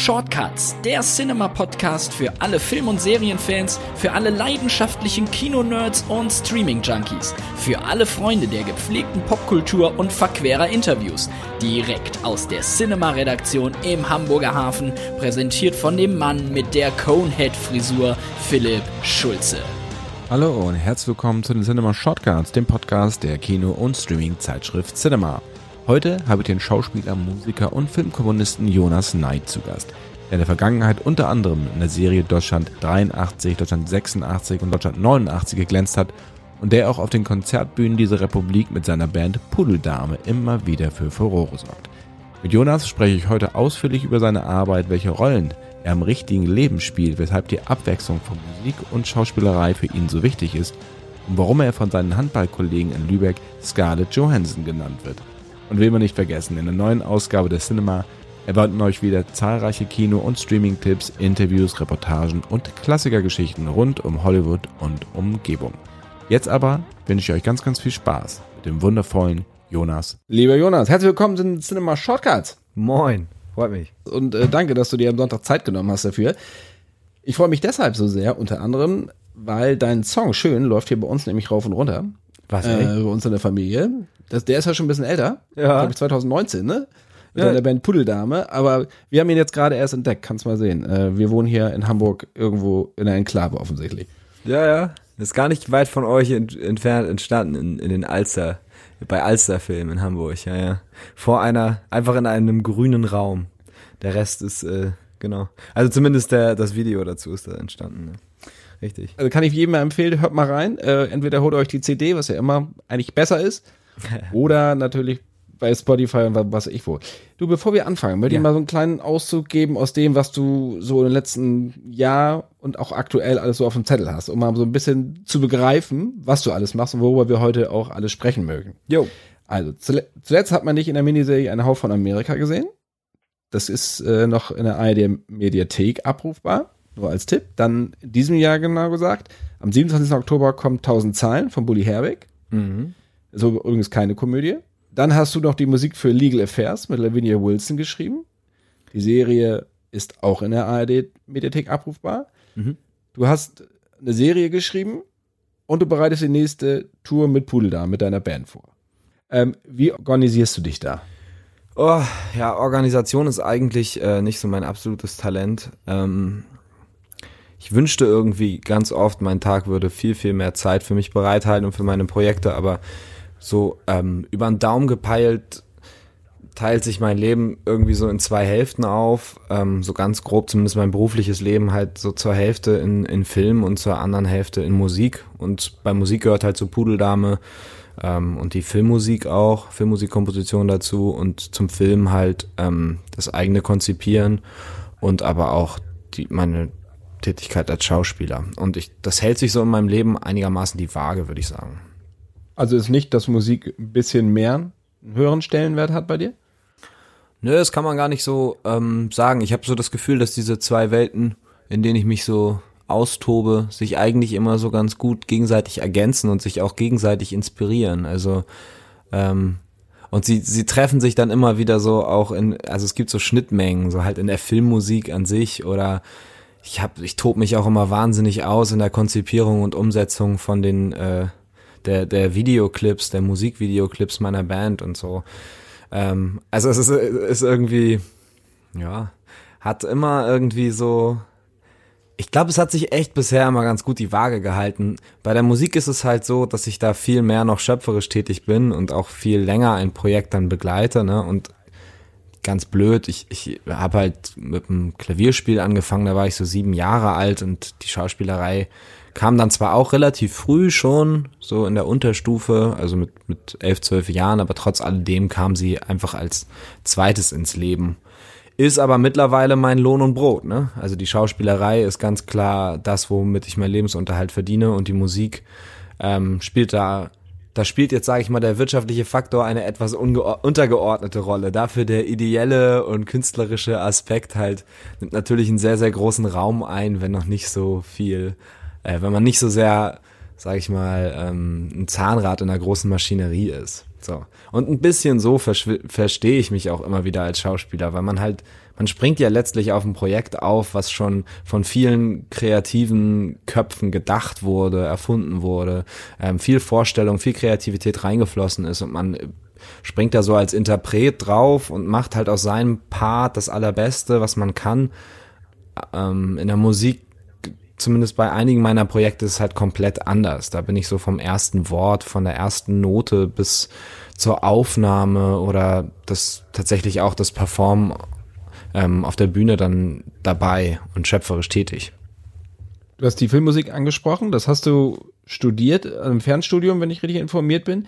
Shortcuts, der Cinema-Podcast für alle Film- und Serienfans, für alle leidenschaftlichen Kinonerds und Streaming-Junkies, für alle Freunde der gepflegten Popkultur und verquerer Interviews. Direkt aus der Cinema-Redaktion im Hamburger Hafen, präsentiert von dem Mann mit der Conehead-Frisur, Philipp Schulze. Hallo und herzlich willkommen zu den Cinema Shortcuts, dem Podcast der Kino- und Streaming-Zeitschrift Cinema. Heute habe ich den Schauspieler, Musiker und Filmkomponisten Jonas Neid zu Gast, der in der Vergangenheit unter anderem in der Serie Deutschland 83, Deutschland 86 und Deutschland 89 geglänzt hat und der auch auf den Konzertbühnen dieser Republik mit seiner Band Pudeldame immer wieder für Furore sorgt. Mit Jonas spreche ich heute ausführlich über seine Arbeit, welche Rollen er im richtigen Leben spielt, weshalb die Abwechslung von Musik und Schauspielerei für ihn so wichtig ist und warum er von seinen Handballkollegen in Lübeck Scarlett Johansson genannt wird. Und will man nicht vergessen, in der neuen Ausgabe der Cinema erwarten euch wieder zahlreiche Kino- und Streaming-Tipps, Interviews, Reportagen und Klassikergeschichten rund um Hollywood und Umgebung. Jetzt aber wünsche ich euch ganz, ganz viel Spaß mit dem wundervollen Jonas. Lieber Jonas, herzlich willkommen zu den Cinema Shortcuts. Moin, freut mich. Und äh, danke, dass du dir am Sonntag Zeit genommen hast dafür. Ich freue mich deshalb so sehr, unter anderem, weil dein Song Schön läuft hier bei uns nämlich rauf und runter. Was, äh, bei uns in der Familie. Das, der ist ja schon ein bisschen älter. Ja. Glaube ich 2019, ne? Mit Ja. deiner Band Pudeldame. Aber wir haben ihn jetzt gerade erst entdeckt, kannst mal sehen. Äh, wir wohnen hier in Hamburg irgendwo in einer Enklave offensichtlich. Ja, ja. Das ist gar nicht weit von euch ent entfernt entstanden, in, in den Alster, bei Alsterfilm in Hamburg, ja, ja. Vor einer, einfach in einem grünen Raum. Der Rest ist, äh, genau. Also zumindest der, das Video dazu ist da entstanden, ne? Richtig. Also kann ich jedem empfehlen, hört mal rein. Äh, entweder holt euch die CD, was ja immer eigentlich besser ist, oder natürlich bei Spotify und was weiß ich wo. Du, bevor wir anfangen, möchte ich Ja. mal so einen kleinen Auszug geben aus dem, was du so im letzten Jahr und auch aktuell alles so auf dem Zettel hast, um mal so ein bisschen zu begreifen, was du alles machst und worüber wir heute auch alles sprechen mögen. Jo. Also, zule- zuletzt hat man dich in der Miniserie Eine Hauch von Amerika gesehen. Das ist äh, noch in der ARD-Mediathek abrufbar, nur als Tipp. Dann in diesem Jahr genau gesagt, am 27. Oktober kommt 1000 Zahlen von Bully Herwig. Mhm. So übrigens keine Komödie. Dann hast du noch die Musik für Legal Affairs mit Lavinia Wilson geschrieben. Die Serie ist auch in der ARD-Mediathek abrufbar. Mhm. Du hast eine Serie geschrieben und du bereitest die nächste Tour mit Pudeldam, mit deiner Band vor. Ähm, wie organisierst du dich da? Oh, ja, Organisation ist eigentlich äh, nicht so mein absolutes Talent. Ähm, ich wünschte irgendwie ganz oft, mein Tag würde viel, viel mehr Zeit für mich bereithalten und für meine Projekte, aber so ähm, über den Daumen gepeilt teilt sich mein Leben irgendwie so in zwei Hälften auf. Ähm, so ganz grob zumindest mein berufliches Leben halt so zur Hälfte in, in Film und zur anderen Hälfte in Musik. Und bei Musik gehört halt so Pudeldame ähm, und die Filmmusik auch, Filmmusikkomposition dazu und zum Film halt ähm, das eigene Konzipieren und aber auch die, meine Tätigkeit als Schauspieler. Und ich, das hält sich so in meinem Leben einigermaßen die Waage, würde ich sagen. Also ist nicht, dass Musik ein bisschen mehr einen höheren Stellenwert hat bei dir? Nö, das kann man gar nicht so ähm, sagen. Ich habe so das Gefühl, dass diese zwei Welten, in denen ich mich so austobe, sich eigentlich immer so ganz gut gegenseitig ergänzen und sich auch gegenseitig inspirieren. Also ähm, und sie sie treffen sich dann immer wieder so auch in, also es gibt so Schnittmengen, so halt in der Filmmusik an sich oder ich hab, ich tob mich auch immer wahnsinnig aus in der Konzipierung und Umsetzung von den äh, der der Videoclips, der Musikvideoclips meiner Band und so. Ähm, also es ist, ist irgendwie, ja, hat immer irgendwie so. Ich glaube, es hat sich echt bisher immer ganz gut die Waage gehalten. Bei der Musik ist es halt so, dass ich da viel mehr noch schöpferisch tätig bin und auch viel länger ein Projekt dann begleite, ne? Und ganz blöd, ich, ich habe halt mit dem Klavierspiel angefangen, da war ich so sieben Jahre alt und die Schauspielerei kam dann zwar auch relativ früh schon, so in der Unterstufe, also mit, mit elf, zwölf Jahren, aber trotz alledem kam sie einfach als zweites ins Leben. Ist aber mittlerweile mein Lohn und Brot, ne? Also die Schauspielerei ist ganz klar das, womit ich meinen Lebensunterhalt verdiene und die Musik ähm, spielt da, da spielt jetzt, sage ich mal, der wirtschaftliche Faktor eine etwas untergeordnete Rolle. Dafür der ideelle und künstlerische Aspekt halt nimmt natürlich einen sehr, sehr großen Raum ein, wenn noch nicht so viel äh, wenn man nicht so sehr, sag ich mal, ähm, ein Zahnrad in einer großen Maschinerie ist. So. Und ein bisschen so verstehe ich mich auch immer wieder als Schauspieler, weil man halt, man springt ja letztlich auf ein Projekt auf, was schon von vielen kreativen Köpfen gedacht wurde, erfunden wurde, ähm, viel Vorstellung, viel Kreativität reingeflossen ist und man springt da so als Interpret drauf und macht halt aus seinem Part das Allerbeste, was man kann. Ähm, in der Musik zumindest bei einigen meiner Projekte ist es halt komplett anders. Da bin ich so vom ersten Wort, von der ersten Note bis zur Aufnahme oder das tatsächlich auch das Performen ähm, auf der Bühne dann dabei und schöpferisch tätig. Du hast die Filmmusik angesprochen, das hast du studiert im Fernstudium, wenn ich richtig informiert bin.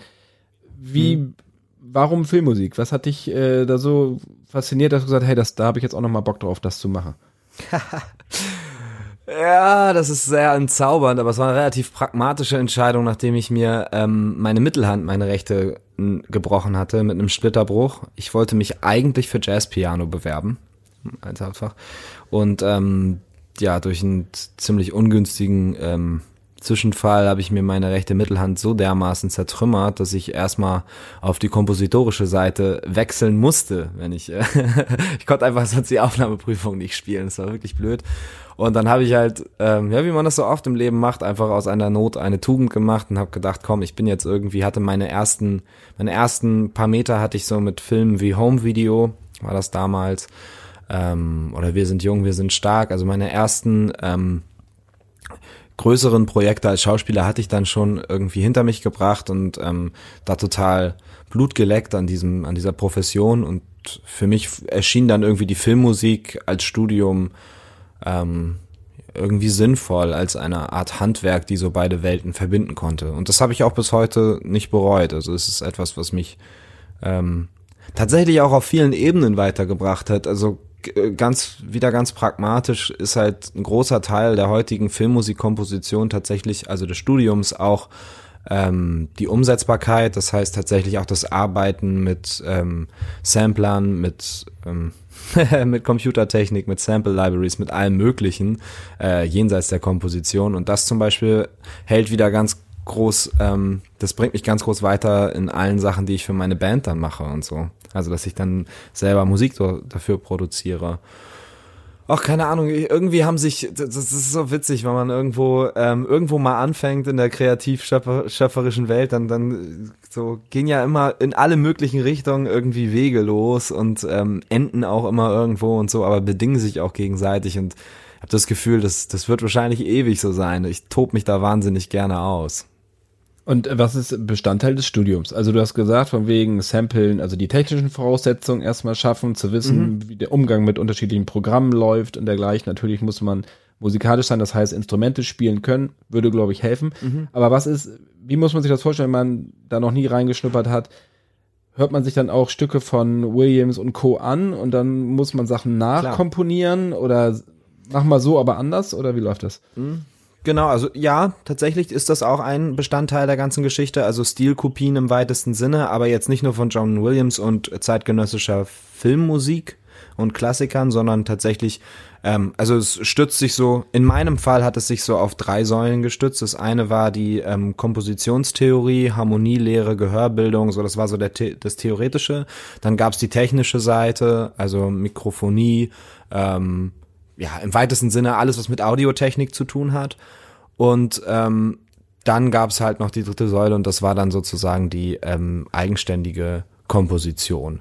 Wie, hm. warum Filmmusik? Was hat dich äh, da so fasziniert, dass du gesagt hast, hey, das, da habe ich jetzt auch noch mal Bock drauf, das zu machen? Ja, das ist sehr entzaubernd, aber es war eine relativ pragmatische Entscheidung, nachdem ich mir ähm, meine Mittelhand, meine rechte, gebrochen hatte mit einem Splitterbruch. Ich wollte mich eigentlich für Jazzpiano bewerben, als Hauptfach. Und ähm, ja, durch einen ziemlich ungünstigen ähm, Zwischenfall habe ich mir meine rechte Mittelhand so dermaßen zertrümmert, dass ich erstmal auf die kompositorische Seite wechseln musste, wenn ich äh, ich konnte einfach sonst die Aufnahmeprüfung nicht spielen. Das war wirklich blöd. Und dann habe ich halt, ähm, ja, wie man das so oft im Leben macht, einfach aus einer Not eine Tugend gemacht und habe gedacht, komm, ich bin jetzt irgendwie, hatte meine ersten, meine ersten paar Meter hatte ich so mit Filmen wie Home Video, war das damals, ähm, oder Wir sind jung, wir sind stark. Also meine ersten ähm, größeren Projekte als Schauspieler hatte ich dann schon irgendwie hinter mich gebracht und ähm, da total Blut geleckt an diesem, an dieser Profession und für mich erschien dann irgendwie die Filmmusik als Studium ähm, irgendwie sinnvoll als eine Art Handwerk, die so beide Welten verbinden konnte. Und das habe ich auch bis heute nicht bereut. Also es ist etwas, was mich ähm, tatsächlich auch auf vielen Ebenen weitergebracht hat. Also äh, ganz wieder ganz pragmatisch ist halt ein großer Teil der heutigen Filmmusikkomposition tatsächlich, also des Studiums auch ähm, die Umsetzbarkeit, das heißt tatsächlich auch das Arbeiten mit ähm, Samplern, mit ähm, mit Computertechnik, mit Sample Libraries, mit allem Möglichen äh, jenseits der Komposition und das zum Beispiel hält wieder ganz groß, ähm, das bringt mich ganz groß weiter in allen Sachen, die ich für meine Band dann mache und so. Also, dass ich dann selber Musik so dafür produziere. Ach, keine Ahnung, irgendwie haben sich, das ist so witzig, wenn man irgendwo, ähm, irgendwo mal anfängt in der kreativ-schöpferischen Welt, dann, dann so gehen ja immer in alle möglichen Richtungen irgendwie Wege los und ähm, enden auch immer irgendwo und so, aber bedingen sich auch gegenseitig und habe das Gefühl, das, das wird wahrscheinlich ewig so sein. Ich tob mich da wahnsinnig gerne aus. Und was ist Bestandteil des Studiums? Also du hast gesagt, von wegen Samplen, also die technischen Voraussetzungen erstmal schaffen, zu wissen, mhm. wie der Umgang mit unterschiedlichen Programmen läuft und dergleichen. Natürlich muss man musikalisch sein, das heißt Instrumente spielen können, würde, glaube ich, helfen. Mhm. Aber was ist, wie muss man sich das vorstellen, wenn man da noch nie reingeschnuppert hat? Hört man sich dann auch Stücke von Williams und Co. an und dann muss man Sachen nachkomponieren Klar. oder mach mal so, aber anders oder wie läuft das? Mhm. Genau, also ja, tatsächlich ist das auch ein Bestandteil der ganzen Geschichte, also Stilkopien im weitesten Sinne, aber jetzt nicht nur von John Williams und zeitgenössischer Filmmusik und Klassikern, sondern tatsächlich, ähm, also es stützt sich so, in meinem Fall hat es sich so auf drei Säulen gestützt. Das eine war die ähm, Kompositionstheorie, Harmonielehre, Gehörbildung, so das war so der, das Theoretische. Dann gab's die technische Seite, also Mikrofonie, ähm, ja, im weitesten Sinne alles, was mit Audiotechnik zu tun hat. Und ähm, dann gab es halt noch die dritte Säule und das war dann sozusagen die ähm, eigenständige Komposition.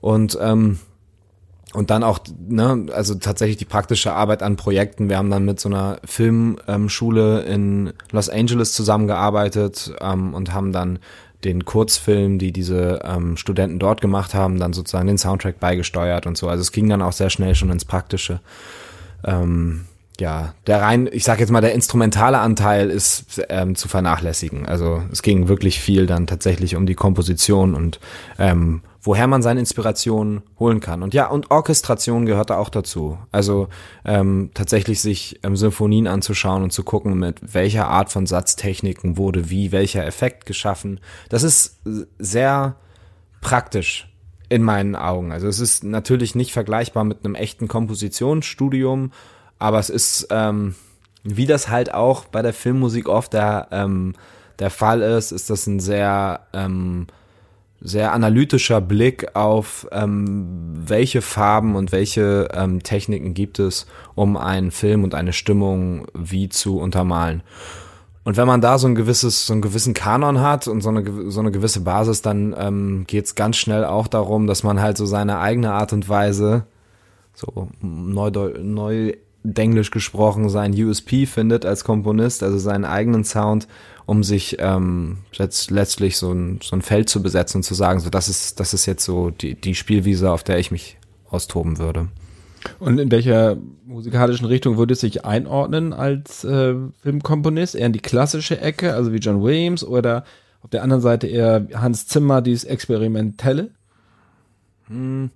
Und ähm, und dann auch, ne, also tatsächlich die praktische Arbeit an Projekten. Wir haben dann mit so einer Filmschule in Los Angeles zusammengearbeitet ähm, und haben dann den Kurzfilm, die diese ähm, Studenten dort gemacht haben, dann sozusagen den Soundtrack beigesteuert und so. Also es ging dann auch sehr schnell schon ins Praktische ähm, ja, der rein, ich sag jetzt mal, der instrumentale Anteil ist ähm, zu vernachlässigen. Also es ging wirklich viel dann tatsächlich um die Komposition und ähm, woher man seine Inspiration holen kann. Und ja, und Orchestration gehört da auch dazu. Also ähm, tatsächlich sich ähm, Symphonien anzuschauen und zu gucken, mit welcher Art von Satztechniken wurde wie welcher Effekt geschaffen. Das ist sehr praktisch in meinen Augen. Also es ist natürlich nicht vergleichbar mit einem echten Kompositionsstudium, aber es ist, ähm, wie das halt auch bei der Filmmusik oft der, ähm, der Fall ist, ist das ein sehr, ähm, sehr analytischer Blick auf, ähm, welche Farben und welche ähm, Techniken gibt es, um einen Film und eine Stimmung wie zu untermalen. Und wenn man da so ein gewisses, so einen gewissen Kanon hat und so eine, so eine gewisse Basis, dann ähm, geht es ganz schnell auch darum, dass man halt so seine eigene Art und Weise, so Neudeu Neudenglisch gesprochen, sein USP findet als Komponist, also seinen eigenen Sound, um sich ähm, letzt, letztlich so ein, so ein Feld zu besetzen und zu sagen, so das ist, das ist jetzt so die, die Spielwiese, auf der ich mich austoben würde. Und in welcher musikalischen Richtung würde es sich einordnen als äh, Filmkomponist? Eher in die klassische Ecke, also wie John Williams, oder auf der anderen Seite eher Hans Zimmer, dieses Experimentelle? Hm.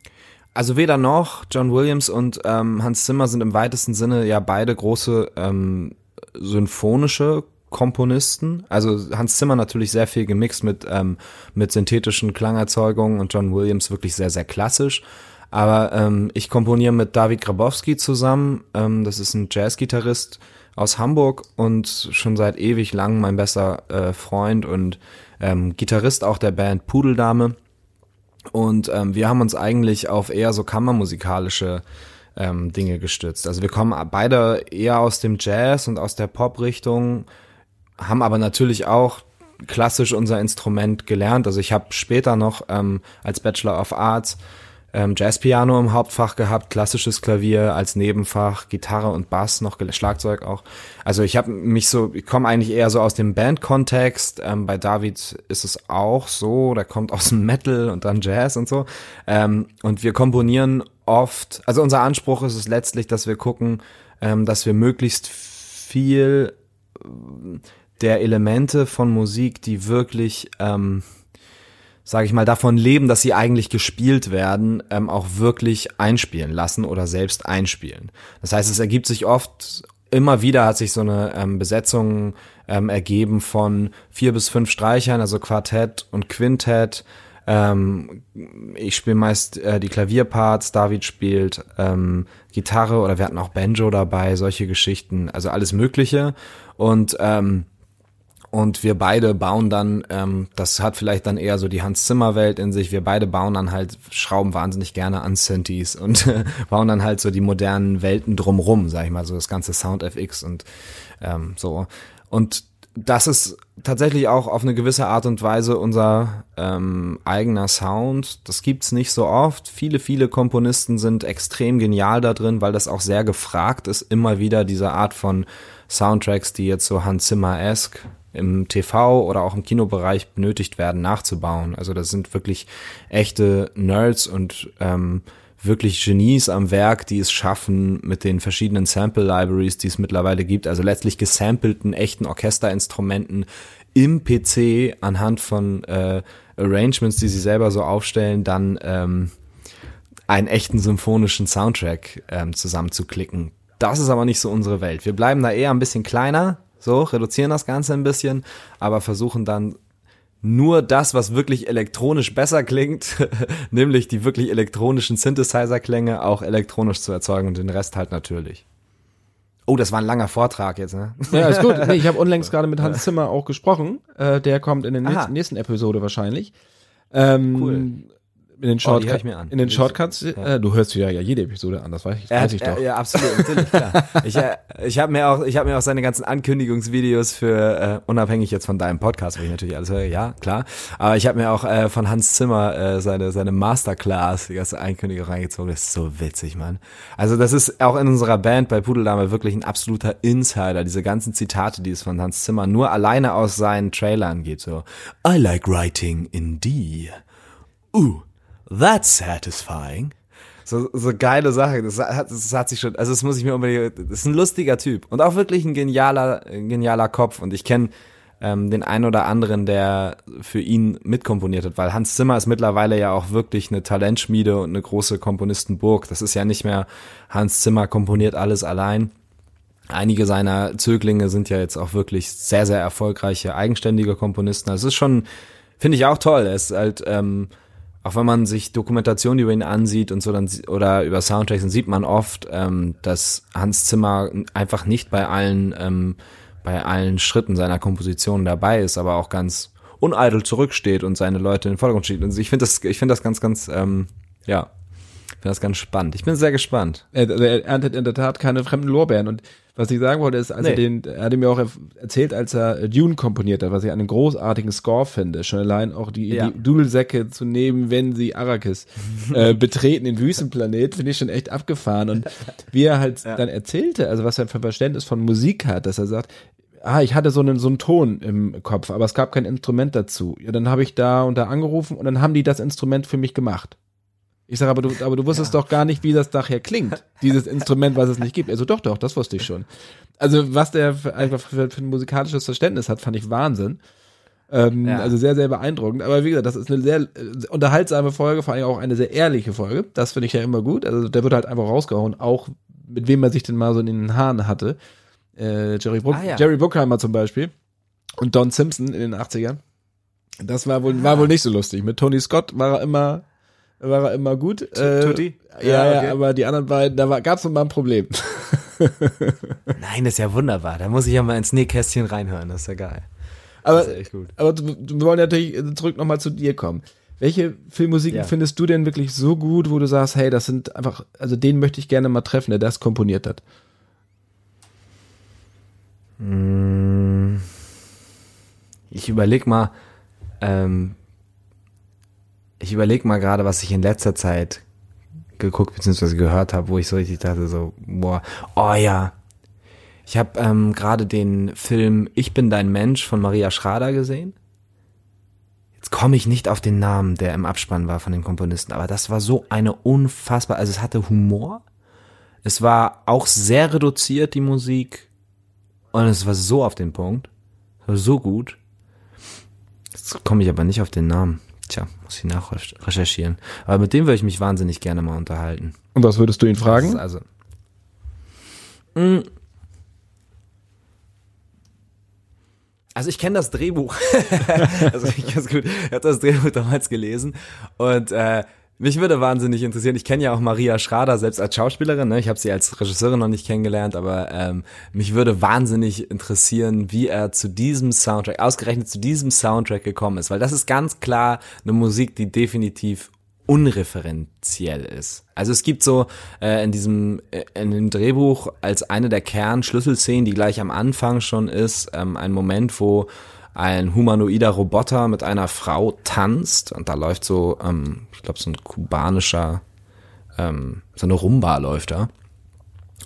Also weder noch, John Williams und ähm, Hans Zimmer sind im weitesten Sinne ja beide große ähm, symphonische Komponisten. Also Hans Zimmer natürlich sehr viel gemixt mit, ähm, mit synthetischen Klangerzeugungen und John Williams wirklich sehr, sehr klassisch. Aber ähm, ich komponiere mit David Grabowski zusammen. Ähm, das ist ein Jazzgitarrist aus Hamburg und schon seit ewig lang mein bester äh, Freund und ähm, Gitarrist auch der Band Pudeldame. Und ähm, wir haben uns eigentlich auf eher so kammermusikalische ähm, Dinge gestützt. Also wir kommen beide eher aus dem Jazz und aus der Pop-Richtung, haben aber natürlich auch klassisch unser Instrument gelernt. Also ich habe später noch ähm, als Bachelor of Arts ähm, Jazzpiano im Hauptfach gehabt, klassisches Klavier als Nebenfach, Gitarre und Bass, noch Schlagzeug auch. Also ich habe mich so, ich komme eigentlich eher so aus dem Bandkontext. Ähm, bei David ist es auch so, der kommt aus dem Metal und dann Jazz und so. Ähm, und wir komponieren oft, also unser Anspruch ist es letztlich, dass wir gucken, ähm, dass wir möglichst viel der Elemente von Musik, die wirklich ähm, sage ich mal, davon leben, dass sie eigentlich gespielt werden, ähm, auch wirklich einspielen lassen oder selbst einspielen. Das heißt, es ergibt sich oft, immer wieder hat sich so eine ähm, Besetzung ähm, ergeben von vier bis fünf Streichern, also Quartett und Quintett. Ähm, ich spiele meist äh, die Klavierparts, David spielt ähm, Gitarre oder wir hatten auch Banjo dabei, solche Geschichten, also alles Mögliche. Und ähm, und wir beide bauen dann, ähm, das hat vielleicht dann eher so die Hans Zimmer Welt in sich. Wir beide bauen dann halt, schrauben wahnsinnig gerne an Synthes und bauen dann halt so die modernen Welten drumrum, sag ich mal, so das ganze Sound FX und ähm, so. Und das ist tatsächlich auch auf eine gewisse Art und Weise unser ähm, eigener Sound. Das gibt's nicht so oft. Viele, viele Komponisten sind extrem genial da drin, weil das auch sehr gefragt ist, immer wieder diese Art von Soundtracks, die jetzt so Hans Zimmer-esque im TV oder auch im Kinobereich benötigt werden, nachzubauen. Also das sind wirklich echte Nerds und ähm, wirklich Genies am Werk, die es schaffen, mit den verschiedenen Sample Libraries, die es mittlerweile gibt, also letztlich gesampelten echten Orchesterinstrumenten im PC anhand von äh, Arrangements, die sie selber so aufstellen, dann ähm, einen echten symphonischen Soundtrack ähm, zusammenzuklicken. Das ist aber nicht so unsere Welt. Wir bleiben da eher ein bisschen kleiner, so, reduzieren das Ganze ein bisschen, aber versuchen dann nur das, was wirklich elektronisch besser klingt, nämlich die wirklich elektronischen Synthesizer-Klänge auch elektronisch zu erzeugen und den Rest halt natürlich. Oh, das war ein langer Vortrag jetzt, ne? Ja, ist gut. Nee, ich habe unlängst gerade mit Hans Zimmer auch gesprochen. Äh, der kommt in der nächsten, nächsten Episode wahrscheinlich. Ähm, cool in den, Short oh, in den Shortcuts, ja. äh, du hörst ja, ja jede Episode an, das weiß ich, weiß ich doch. Ja, absolut, natürlich, klar. ich äh, ich habe mir auch, ich habe mir auch seine ganzen Ankündigungsvideos für, äh, unabhängig jetzt von deinem Podcast, wo ich natürlich alles höre, ja, klar. Aber ich habe mir auch äh, von Hans Zimmer äh, seine, seine Masterclass, die ganze Ankündigung reingezogen. Das ist so witzig, Mann. Also das ist auch in unserer Band bei Pudeldame wirklich ein absoluter Insider. Diese ganzen Zitate, die es von Hans Zimmer nur alleine aus seinen Trailern geht. So, I like writing in D. Uh, that's satisfying. So, so geile Sache. Das hat, das hat sich schon, also das muss ich mir unbedingt, das ist ein lustiger Typ und auch wirklich ein genialer, genialer Kopf und ich kenne ähm, den einen oder anderen, der für ihn mitkomponiert hat, weil Hans Zimmer ist mittlerweile ja auch wirklich eine Talentschmiede und eine große Komponistenburg. Das ist ja nicht mehr Hans Zimmer komponiert alles allein. Einige seiner Zöglinge sind ja jetzt auch wirklich sehr, sehr erfolgreiche, eigenständige Komponisten. Das ist schon, finde ich auch toll. Er ist halt, ähm, auch wenn man sich Dokumentationen über ihn ansieht und so dann oder über Soundtracks, dann sieht man oft, ähm, dass Hans Zimmer einfach nicht bei allen ähm, bei allen Schritten seiner Komposition dabei ist, aber auch ganz uneitel zurücksteht und seine Leute in den Vordergrund steht. Und ich finde das, ich finde das ganz, ganz, ähm, ja, finde das ganz spannend. Ich bin sehr gespannt. Er, er erntet in der Tat keine fremden Lorbeeren. Und was ich sagen wollte, ist, als Nee. er den, er hatte mir auch erzählt, als er Dune komponiert hat, was ich einen großartigen Score finde. Schon allein auch die, Ja. die Dudelsäcke zu nehmen, wenn sie Arrakis äh, betreten, den Wüstenplanet, finde ich schon echt abgefahren. Und wie er halt dann erzählte, also was er für ein Verständnis von Musik hat, dass er sagt, ah, ich hatte so einen, so einen Ton im Kopf, aber es gab kein Instrument dazu. Ja, dann habe ich da und da angerufen und dann haben die das Instrument für mich gemacht. Ich sage, aber du, aber du wusstest doch gar nicht, wie das nachher klingt, dieses Instrument, was es nicht gibt. Also doch, doch, das wusste ich schon. Also was der für, einfach für, für ein musikalisches Verständnis hat, fand ich Wahnsinn. Ähm, Ja. Also sehr, sehr beeindruckend. Aber wie gesagt, das ist eine sehr äh, unterhaltsame Folge, vor allem auch eine sehr ehrliche Folge. Das finde ich ja immer gut. Also der wird halt einfach rausgehauen, auch mit wem man sich denn mal so in den Haaren hatte. Äh, Jerry, Bruck, Ah, ja. Jerry Bruckheimer zum Beispiel und Don Simpson in den 80ern. Das war wohl, war wohl nicht so lustig. Mit Tony Scott war er immer, war er immer gut. Äh, Tutti? Ja, Ja, ja, okay. aber die anderen beiden, da gab es mal ein Problem. Nein, das ist ja wunderbar. Da muss ich ja mal ins Nähkästchen reinhören. Das ist ja geil. Aber, Das ist echt gut. aber wir wollen natürlich zurück nochmal zu dir kommen. Welche Filmmusiken Ja. findest du denn wirklich so gut, wo du sagst, hey, das sind einfach, also den möchte ich gerne mal treffen, der das komponiert hat? Ich überleg mal, ähm, ich überleg mal gerade, was ich in letzter Zeit geguckt bzw. gehört habe, wo ich so richtig dachte, so, boah, oh ja. Ich habe ähm, gerade den Film Ich bin dein Mensch von Maria Schrader gesehen. Jetzt komme ich nicht auf den Namen, der im Abspann war von den Komponisten, aber das war so eine unfassbar, also es hatte Humor, es war auch sehr reduziert, die Musik, und es war so auf den Punkt, so gut. Jetzt komme ich aber nicht auf den Namen. Tja, muss ich nachrecherchieren. Aber mit dem würde ich mich wahnsinnig gerne mal unterhalten. Und was würdest du ihn fragen? also. Mm. Also ich kenne das Drehbuch. also ich, ganz gut. ich habe das Drehbuch damals gelesen und äh, mich würde wahnsinnig interessieren. Ich kenne ja auch Maria Schrader selbst als Schauspielerin. Ne? Ich habe sie als Regisseurin noch nicht kennengelernt, aber ähm, mich würde wahnsinnig interessieren, wie er zu diesem Soundtrack, ausgerechnet zu diesem Soundtrack gekommen ist, weil das ist ganz klar eine Musik, die definitiv unreferenziell ist. Also es gibt so äh, in diesem äh, in dem Drehbuch als eine der Kernschlüsselszenen, die gleich am Anfang schon ist, ähm, ein Moment, wo ein humanoider Roboter mit einer Frau tanzt und da läuft so, ähm, ich glaube so ein kubanischer, ähm, so eine Rumba läuft da.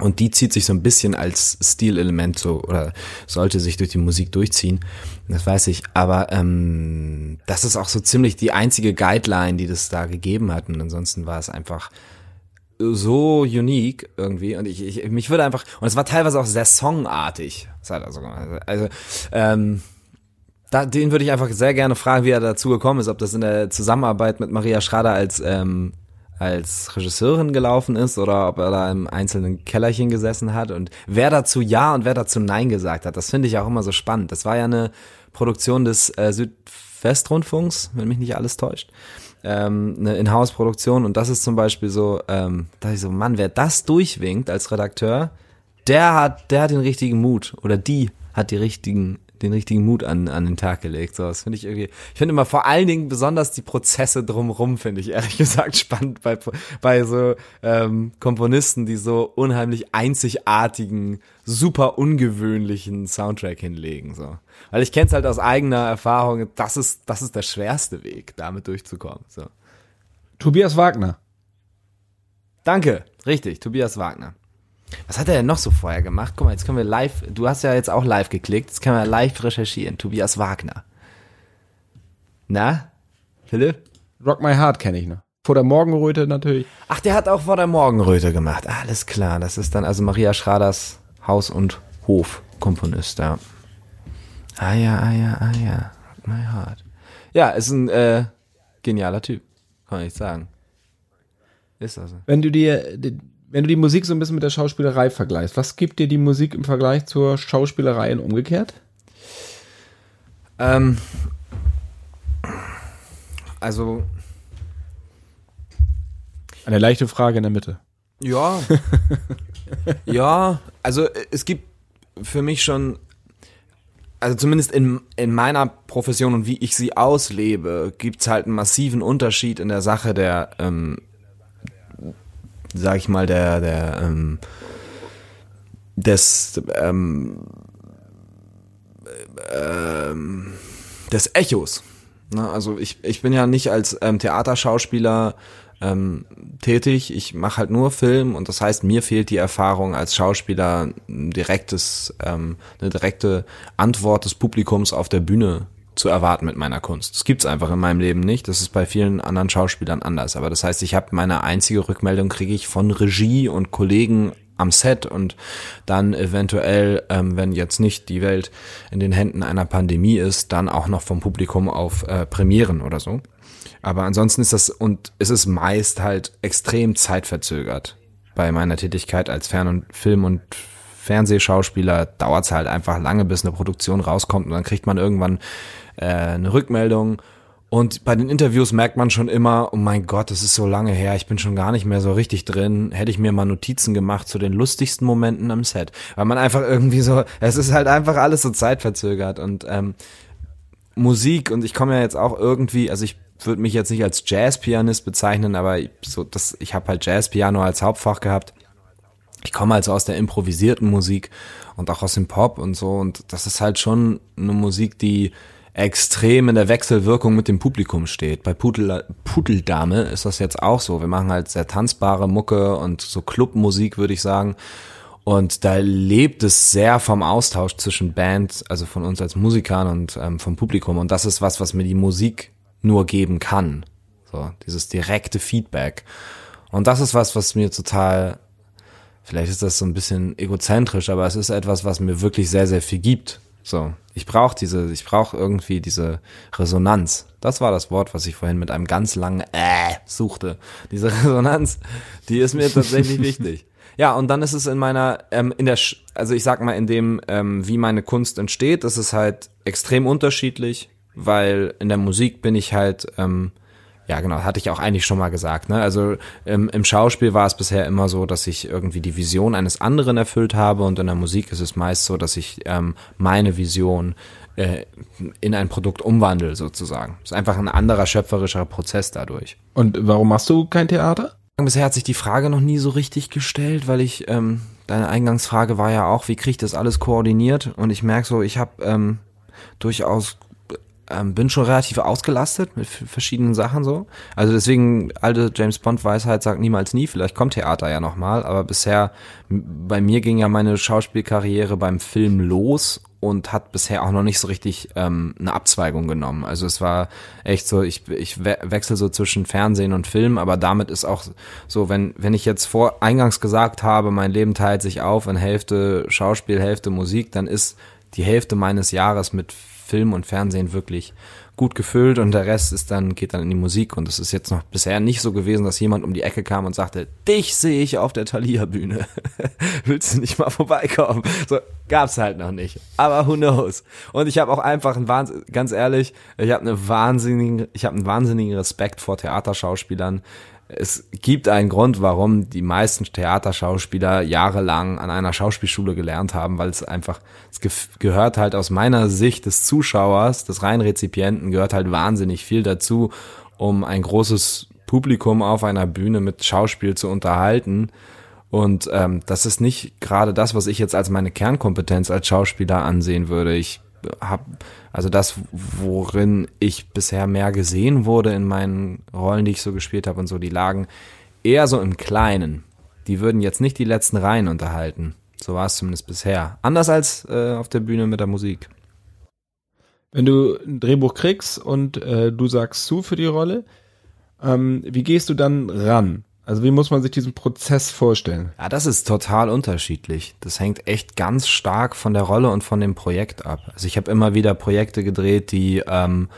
Und die zieht sich so ein bisschen als Stilelement so oder sollte sich durch die Musik durchziehen. Das weiß ich. Aber ähm, das ist auch so ziemlich die einzige Guideline, die das da gegeben hat. Und ansonsten war es einfach so unique irgendwie. Und ich, ich mich würde einfach und es war teilweise auch sehr songartig. Also, also ähm, da, den würde ich einfach sehr gerne fragen, wie er dazu gekommen ist, ob das in der Zusammenarbeit mit Maria Schrader als ähm, als Regisseurin gelaufen ist oder ob er da im einzelnen Kellerchen gesessen hat und wer dazu Ja und wer dazu Nein gesagt hat. Das finde ich auch immer so spannend. Das war ja eine Produktion des äh, Südwestrundfunks, wenn mich nicht alles täuscht. Ähm, eine Inhouse-Produktion und das ist zum Beispiel so, ähm, da ich so, Mann, wer das durchwinkt als Redakteur, der hat, der hat den richtigen Mut oder die hat die richtigen, den richtigen Mut an, an den Tag gelegt. So, das finde ich irgendwie, ich finde immer vor allen Dingen besonders die Prozesse drumrum, finde ich ehrlich gesagt spannend bei, bei so ähm, Komponisten, die so unheimlich einzigartigen, super ungewöhnlichen Soundtrack hinlegen. So. Weil ich kenne es halt aus eigener Erfahrung, das ist, das ist der schwerste Weg, damit durchzukommen. So. Tobias Wagner. Danke, richtig, Tobias Wagner. Was hat er denn noch so vorher gemacht? Guck mal, jetzt können wir live, du hast ja jetzt auch live geklickt, jetzt können wir live recherchieren. Tobias Wagner. Na? Philipp? Rock My Heart kenne ich noch. Vor der Morgenröte natürlich. Ach, der hat auch vor der Morgenröte gemacht. Alles klar, das ist dann also Maria Schraders Haus- und Hofkomponist, ja. Ah ja, ah ja, ah ja. Rock my heart. Ja, ist ein äh, genialer Typ, kann ich sagen. Ist also. Wenn du dir, wenn du die Musik so ein bisschen mit der Schauspielerei vergleichst, was gibt dir die Musik im Vergleich zur Schauspielerei und umgekehrt? Ähm, also, Eine leichte Frage in der Mitte. ja. ja, also äh, es gibt für mich schon, also zumindest in, in meiner Profession und wie ich sie auslebe, gibt's halt einen massiven Unterschied in der Sache der, ähm, sag ich mal, der, der, ähm, des, ähm, ähm, des Echos. Ne? Also ich, ich bin ja nicht als ähm, Theaterschauspieler ähm, tätig. Ich mache halt nur Film und das heißt, mir fehlt die Erfahrung als Schauspieler, ein direktes, ähm, eine direkte Antwort des Publikums auf der Bühne zu erwarten mit meiner Kunst. Das gibt's einfach in meinem Leben nicht. Das ist bei vielen anderen Schauspielern anders. Aber das heißt, ich habe meine einzige Rückmeldung kriege ich von Regie und Kollegen am Set und dann eventuell, ähm, wenn jetzt nicht die Welt in den Händen einer Pandemie ist, dann auch noch vom Publikum auf äh, Premieren oder so. Aber ansonsten ist das, und es ist meist halt extrem zeitverzögert. Bei meiner Tätigkeit als Fern- und Film- und Fernsehschauspieler dauert es halt einfach lange, bis eine Produktion rauskommt und dann kriegt man irgendwann äh, eine Rückmeldung. Und bei den Interviews merkt man schon immer, oh mein Gott, das ist so lange her, ich bin schon gar nicht mehr so richtig drin. Hätte ich mir mal Notizen gemacht zu den lustigsten Momenten am Set. Weil man einfach irgendwie so, es ist halt einfach alles so zeitverzögert und ähm, Musik und ich komme ja jetzt auch irgendwie, also ich würde mich jetzt nicht als Jazzpianist bezeichnen, aber so das, ich habe halt Jazzpiano als Hauptfach gehabt. Ich komme also aus der improvisierten Musik und auch aus dem Pop und so und das ist halt schon eine Musik, die extrem in der Wechselwirkung mit dem Publikum steht. Bei Pudel, Pudeldame ist das jetzt auch so. Wir machen halt sehr tanzbare Mucke und so Clubmusik, würde ich sagen. Und da lebt es sehr vom Austausch zwischen Band, also von uns als Musikern und ähm, vom Publikum. Und das ist was, was mir die Musik nur geben kann. So, dieses direkte Feedback. Und das ist was, was mir total, vielleicht ist das so ein bisschen egozentrisch, aber es ist etwas, was mir wirklich sehr, sehr viel gibt. So, ich brauche diese, ich brauche irgendwie diese Resonanz. Das war das Wort, was ich vorhin mit einem ganz langen äh suchte. Diese Resonanz, die ist mir tatsächlich wichtig. Ja, und dann ist es in meiner, ähm, in der, also ich sag mal, in dem, ähm, wie meine Kunst entsteht, das ist halt extrem unterschiedlich weil in der Musik bin ich halt, ähm, ja genau, hatte ich auch eigentlich schon mal gesagt. Ne? Also ähm, im Schauspiel war es bisher immer so, dass ich irgendwie die Vision eines anderen erfüllt habe und in der Musik ist es meist so, dass ich ähm, meine Vision äh, in ein Produkt umwandle sozusagen. ist einfach ein anderer schöpferischer Prozess dadurch. Und warum machst du kein Theater? Bisher hat sich die Frage noch nie so richtig gestellt, weil ich, ähm, deine Eingangsfrage war ja auch, wie kriege ich das alles koordiniert? Und ich merke so, ich habe ähm, durchaus ähm, bin schon relativ ausgelastet mit verschiedenen Sachen so. Also deswegen, alte James Bond Weisheit sagt niemals nie, vielleicht kommt Theater ja nochmal, aber bisher, bei mir ging ja meine Schauspielkarriere beim Film los und hat bisher auch noch nicht so richtig ähm, eine Abzweigung genommen. Also es war echt so, ich, ich we wechsle so zwischen Fernsehen und Film, aber damit ist auch so, wenn, wenn ich jetzt vor eingangs gesagt habe, mein Leben teilt sich auf in Hälfte Schauspiel, Hälfte Musik, dann ist die Hälfte meines Jahres mit Film und Fernsehen wirklich gut gefüllt und der Rest ist dann, geht dann in die Musik und es ist jetzt noch bisher nicht so gewesen, dass jemand um die Ecke kam und sagte, dich sehe ich auf der Thalia-Bühne. Willst du nicht mal vorbeikommen? So, gab's halt noch nicht. Aber who knows? Und ich habe auch einfach einen Wahnsinn, ganz ehrlich, ich habe eine wahnsinnigen, ich habe einen wahnsinnigen Respekt vor Theaterschauspielern, es gibt einen Grund, warum die meisten Theaterschauspieler jahrelang an einer Schauspielschule gelernt haben, weil es einfach, es ge gehört halt aus meiner Sicht des Zuschauers, des Reinrezipienten, gehört halt wahnsinnig viel dazu, um ein großes Publikum auf einer Bühne mit Schauspiel zu unterhalten. Und ähm, das ist nicht gerade das, was ich jetzt als meine Kernkompetenz als Schauspieler ansehen würde. Ich habe also das, worin ich bisher mehr gesehen wurde in meinen Rollen, die ich so gespielt habe und so, die lagen eher so im Kleinen. Die würden jetzt nicht die letzten Reihen unterhalten. So war es zumindest bisher. Anders als äh, auf der Bühne mit der Musik. Wenn du ein Drehbuch kriegst und äh, du sagst zu für die Rolle, ähm, wie gehst du dann ran? Also wie muss man sich diesen Prozess vorstellen? Ja, das ist total unterschiedlich. Das hängt echt ganz stark von der Rolle und von dem Projekt ab. Also ich habe immer wieder Projekte gedreht, die ähm,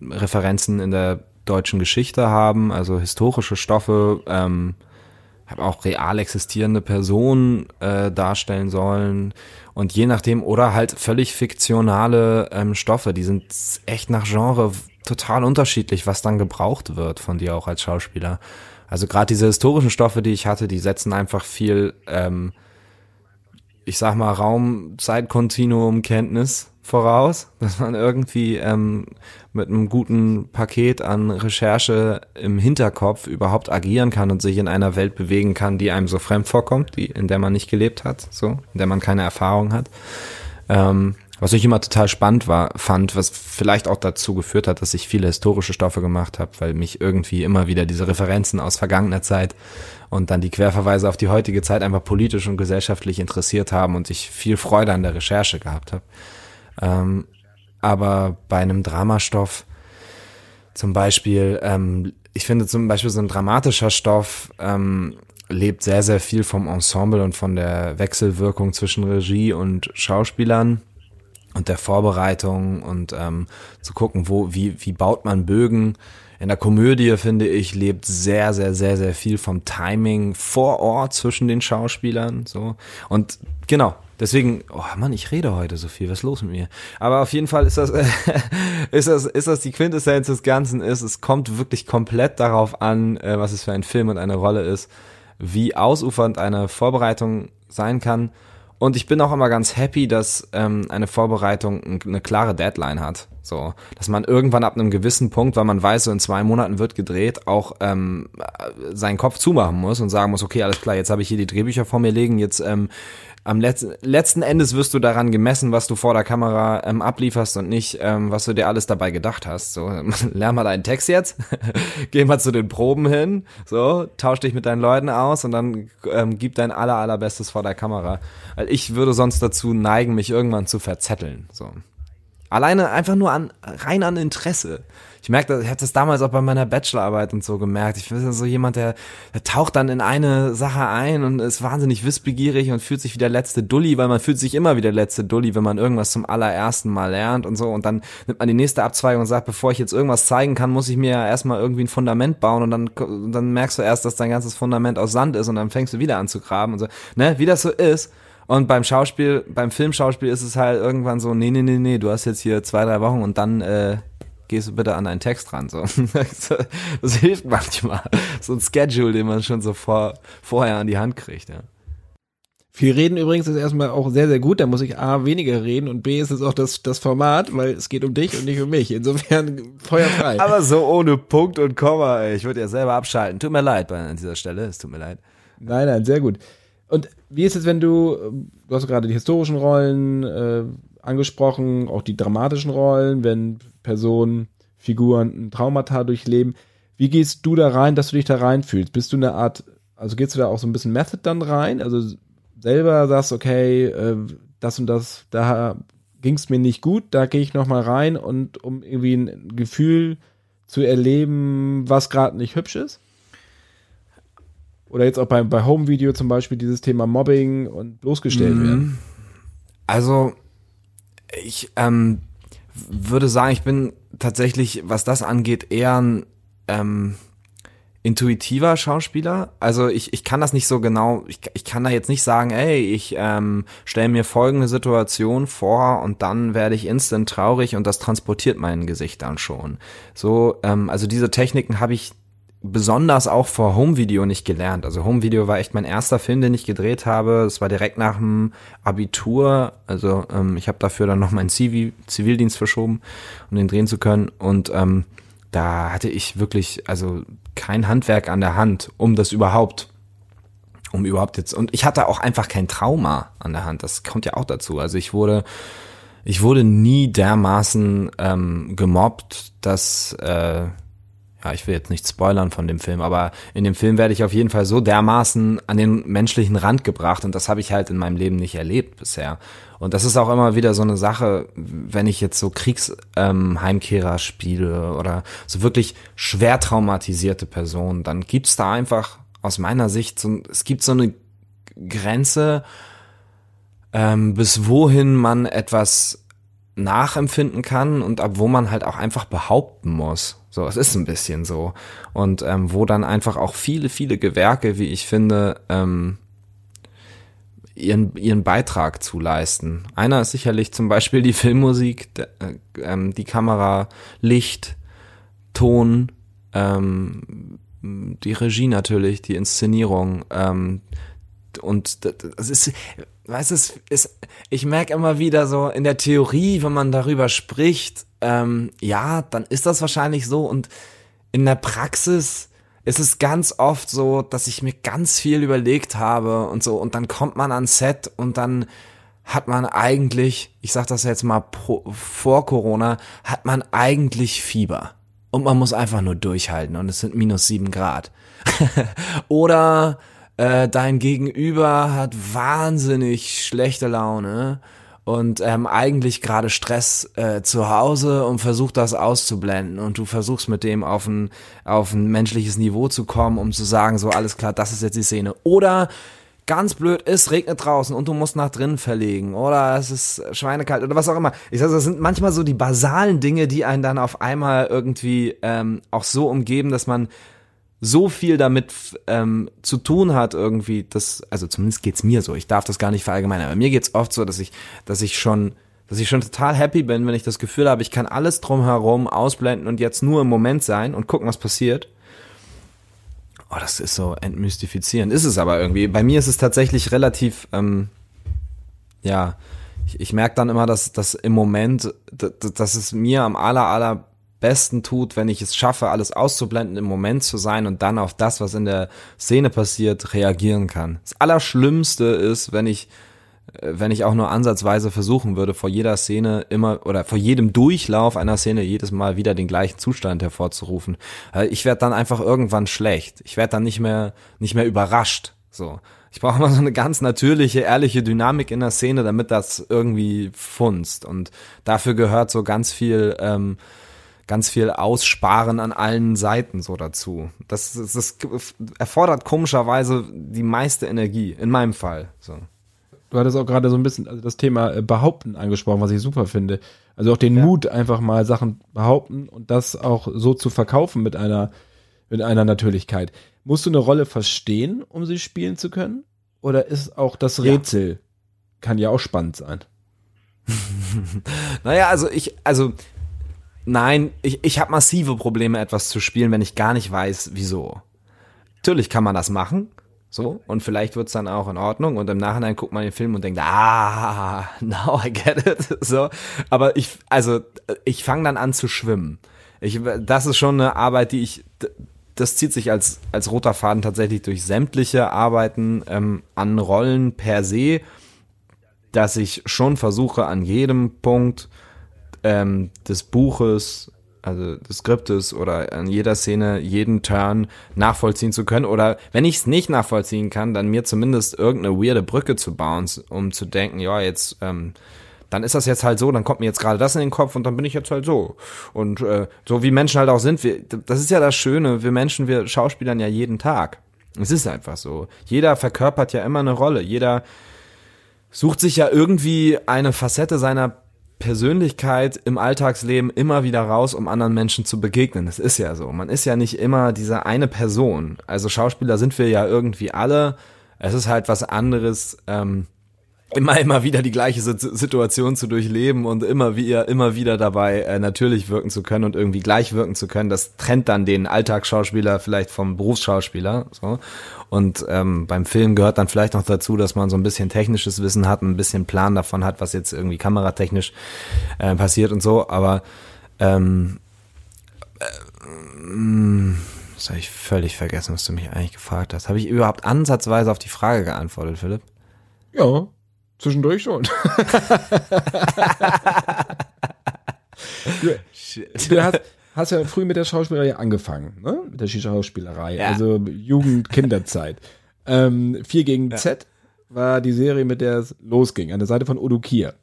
Referenzen in der deutschen Geschichte haben, also historische Stoffe, ähm, habe auch real existierende Personen äh, darstellen sollen und je nachdem oder halt völlig fiktionale ähm, Stoffe, die sind echt nach Genre total unterschiedlich, was dann gebraucht wird von dir auch als Schauspieler. Also gerade diese historischen Stoffe, die ich hatte, die setzen einfach viel, ähm, ich sag mal, Raum-Zeitkontinuum-Kenntnis voraus, dass man irgendwie ähm, mit einem guten Paket an Recherche im Hinterkopf überhaupt agieren kann und sich in einer Welt bewegen kann, die einem so fremd vorkommt, die, in der man nicht gelebt hat, so, in der man keine Erfahrung hat. Ähm, was ich immer total spannend war, fand, was vielleicht auch dazu geführt hat, dass ich viele historische Stoffe gemacht habe, weil mich irgendwie immer wieder diese Referenzen aus vergangener Zeit und dann die Querverweise auf die heutige Zeit einfach politisch und gesellschaftlich interessiert haben und ich viel Freude an der Recherche gehabt habe. Ähm, aber bei einem Dramastoff zum Beispiel, ähm, ich finde zum Beispiel so ein dramatischer Stoff ähm, lebt sehr, sehr viel vom Ensemble und von der Wechselwirkung zwischen Regie und Schauspielern und der Vorbereitung und ähm, zu gucken, wo, wie, wie baut man Bögen. In der Komödie, finde ich, lebt sehr, sehr, sehr, sehr viel vom Timing vor Ort zwischen den Schauspielern. So. Und genau, deswegen, oh Mann, ich rede heute so viel, was ist los mit mir? Aber auf jeden Fall ist das, ist das, ist das die Quintessenz des Ganzen ist, es kommt wirklich komplett darauf an, äh, was es für ein Film und eine Rolle ist, wie ausufernd eine Vorbereitung sein kann und ich bin auch immer ganz happy, dass ähm, eine Vorbereitung eine klare Deadline hat. So, dass man irgendwann ab einem gewissen Punkt, weil man weiß, so in zwei Monaten wird gedreht, auch ähm, seinen Kopf zumachen muss und sagen muss, okay, alles klar, jetzt habe ich hier die Drehbücher vor mir liegen, jetzt ähm, am letzten, letzten Endes wirst du daran gemessen, was du vor der Kamera ähm, ablieferst und nicht, ähm, was du dir alles dabei gedacht hast. So, lern mal deinen Text jetzt, geh mal zu den Proben hin, so, tausch dich mit deinen Leuten aus und dann ähm, gib dein aller, allerbestes vor der Kamera. Weil ich würde sonst dazu neigen, mich irgendwann zu verzetteln. So. Alleine einfach nur an, rein an Interesse. Ich merke, ich habe das damals auch bei meiner Bachelorarbeit und so gemerkt. Ich bin so jemand, der, der taucht dann in eine Sache ein und ist wahnsinnig wissbegierig und fühlt sich wie der letzte Dulli, weil man fühlt sich immer wie der letzte Dulli, wenn man irgendwas zum allerersten Mal lernt und so. Und dann nimmt man die nächste Abzweigung und sagt, bevor ich jetzt irgendwas zeigen kann, muss ich mir ja erstmal irgendwie ein Fundament bauen und dann, dann merkst du erst, dass dein ganzes Fundament aus Sand ist und dann fängst du wieder an zu graben und so. Ne, wie das so ist. Und beim Schauspiel, beim Filmschauspiel ist es halt irgendwann so, nee, nee, nee, nee, du hast jetzt hier zwei, drei Wochen und dann äh, gehst du bitte an deinen Text ran. So. Das hilft manchmal. So ein Schedule, den man schon so vor, vorher an die Hand kriegt, ja. Viel reden übrigens ist erstmal auch sehr, sehr gut. Da muss ich A, weniger reden und B, ist es auch das, das Format, weil es geht um dich und nicht um mich. Insofern feuerfrei. Aber so ohne Punkt und Komma, ey. Ich würde ja selber abschalten. Tut mir leid an dieser Stelle. Es tut mir leid. Nein, nein, sehr gut. Und wie ist es, wenn du, du hast gerade die historischen Rollen äh, angesprochen, auch die dramatischen Rollen, wenn Personen, Figuren ein Traumata durchleben. Wie gehst du da rein, dass du dich da reinfühlst? Bist du eine Art, also gehst du da auch so ein bisschen Method dann rein? Also selber sagst, okay, äh, das und das, da ging es mir nicht gut, da gehe ich nochmal rein und um irgendwie ein Gefühl zu erleben, was gerade nicht hübsch ist? Oder jetzt auch bei, bei Home Video zum Beispiel dieses Thema Mobbing und bloßgestellt mhm. werden. Also, ich ähm, würde sagen, ich bin tatsächlich, was das angeht, eher ein ähm, intuitiver Schauspieler. Also ich, ich kann das nicht so genau, ich, ich kann da jetzt nicht sagen, ey, ich ähm, stelle mir folgende Situation vor und dann werde ich instant traurig und das transportiert mein Gesicht dann schon. So, ähm, also diese Techniken habe ich besonders auch vor Home Video nicht gelernt. Also Home Video war echt mein erster Film, den ich gedreht habe. Es war direkt nach dem Abitur. Also ähm, ich habe dafür dann noch meinen Zivil Zivildienst verschoben, um den drehen zu können. Und ähm, da hatte ich wirklich also kein Handwerk an der Hand, um das überhaupt um überhaupt jetzt und ich hatte auch einfach kein Trauma an der Hand. Das kommt ja auch dazu. Also ich wurde ich wurde nie dermaßen ähm, gemobbt, dass äh, ja, ich will jetzt nicht spoilern von dem Film, aber in dem Film werde ich auf jeden Fall so dermaßen an den menschlichen Rand gebracht und das habe ich halt in meinem Leben nicht erlebt bisher. Und das ist auch immer wieder so eine Sache, wenn ich jetzt so Kriegsheimkehrer ähm, spiele oder so wirklich schwer traumatisierte Personen, dann gibt's da einfach aus meiner Sicht so, es gibt so eine Grenze, ähm, bis wohin man etwas nachempfinden kann und ab wo man halt auch einfach behaupten muss. So, es ist ein bisschen so. Und ähm, wo dann einfach auch viele, viele Gewerke, wie ich finde, ähm, ihren, ihren Beitrag zu leisten. Einer ist sicherlich zum Beispiel die Filmmusik, de, äh, ähm, die Kamera, Licht, Ton, ähm, die Regie natürlich, die Inszenierung. Ähm, und das ist weißt es ist, ich merke immer wieder so in der Theorie, wenn man darüber spricht, ähm, ja, dann ist das wahrscheinlich so und in der Praxis ist es ganz oft so, dass ich mir ganz viel überlegt habe und so und dann kommt man ans Set und dann hat man eigentlich, ich sag das jetzt mal pro, vor Corona, hat man eigentlich Fieber. Und man muss einfach nur durchhalten und es sind minus sieben Grad. Oder äh, dein Gegenüber hat wahnsinnig schlechte Laune und ähm, eigentlich gerade Stress äh, zu Hause und versucht das auszublenden und du versuchst mit dem auf ein auf ein menschliches Niveau zu kommen, um zu sagen, so alles klar, das ist jetzt die Szene. Oder ganz blöd ist, regnet draußen und du musst nach drinnen verlegen oder es ist schweinekalt oder was auch immer. Ich sage, das sind manchmal so die basalen Dinge, die einen dann auf einmal irgendwie ähm, auch so umgeben, dass man so viel damit ähm, zu tun hat irgendwie, das, also zumindest geht's mir so, ich darf das gar nicht verallgemeinern, aber mir geht's oft so, dass ich, dass ich schon, dass ich schon total happy bin, wenn ich das Gefühl habe, ich kann alles drumherum ausblenden und jetzt nur im Moment sein und gucken, was passiert. Oh, das ist so entmystifizierend. Ist es aber irgendwie. Bei mir ist es tatsächlich relativ, ähm, ja, ich, ich merke dann immer, dass, dass im Moment, dass, dass es mir am aller, aller besten tut, wenn ich es schaffe, alles auszublenden, im Moment zu sein und dann auf das, was in der Szene passiert, reagieren kann. Das Allerschlimmste ist, wenn ich äh, wenn ich auch nur ansatzweise versuchen würde, vor jeder Szene immer oder vor jedem Durchlauf einer Szene jedes Mal wieder den gleichen Zustand hervorzurufen. Ich werde dann einfach irgendwann schlecht. Ich werde dann nicht mehr nicht mehr überrascht. So. Ich brauche immer so eine ganz natürliche, ehrliche Dynamik in der Szene, damit das irgendwie funzt. Und dafür gehört so ganz viel ähm, ganz viel Aussparen an allen Seiten so dazu. Das, das, das erfordert komischerweise die meiste Energie, in meinem Fall. So. Du hattest auch gerade so ein bisschen also das Thema äh, Behaupten angesprochen, was ich super finde. Also auch den ja. Mut, einfach mal Sachen behaupten und das auch so zu verkaufen mit einer, mit einer Natürlichkeit. Musst du eine Rolle verstehen, um sie spielen zu können? Oder ist auch das Rätsel, ja. kann ja auch spannend sein? naja, also ich, also Nein, ich, ich habe massive Probleme, etwas zu spielen, wenn ich gar nicht weiß, wieso. Natürlich kann man das machen, so, und vielleicht wird's dann auch in Ordnung und im Nachhinein guckt man den Film und denkt, ah, now I get it, so. Aber ich, also, ich fange dann an zu schwimmen. Ich, das ist schon eine Arbeit, die ich, das zieht sich als, als roter Faden tatsächlich durch sämtliche Arbeiten ähm, an Rollen per se, dass ich schon versuche, an jedem Punkt ähm, des Buches, also des Skriptes oder an jeder Szene jeden Turn nachvollziehen zu können. Oder wenn ich es nicht nachvollziehen kann, dann mir zumindest irgendeine weirde Brücke zu bauen, um zu denken, ja, jetzt, ähm, dann ist das jetzt halt so, dann kommt mir jetzt gerade das in den Kopf und dann bin ich jetzt halt so. Und äh, so wie Menschen halt auch sind, wir, das ist ja das Schöne, wir Menschen, wir Schauspielern ja jeden Tag. Es ist einfach so. Jeder verkörpert ja immer eine Rolle. Jeder sucht sich ja irgendwie eine Facette seiner Persönlichkeit im Alltagsleben immer wieder raus, um anderen Menschen zu begegnen. Das ist ja so. Man ist ja nicht immer diese eine Person. Also Schauspieler sind wir ja irgendwie alle. Es ist halt was anderes, ähm, immer immer wieder die gleiche Situation zu durchleben und immer wieder immer wieder dabei äh, natürlich wirken zu können und irgendwie gleich wirken zu können. Das trennt dann den Alltagsschauspieler vielleicht vom Berufsschauspieler. So. Und ähm, beim Film gehört dann vielleicht noch dazu, dass man so ein bisschen technisches Wissen hat, ein bisschen Plan davon hat, was jetzt irgendwie kameratechnisch äh, passiert und so. Aber ähm, äh, das habe ich völlig vergessen, was du mich eigentlich gefragt hast. Habe ich überhaupt ansatzweise auf die Frage geantwortet, Philipp? Ja, zwischendurch schon. du, hast, hast ja früh mit der Schauspielerei angefangen, ne? Mit der Schauspielerei. Ja. Also Jugend, Kinderzeit. ähm, 4 gegen ja. Z war die Serie, mit der es losging, an der Seite von Udo Kier.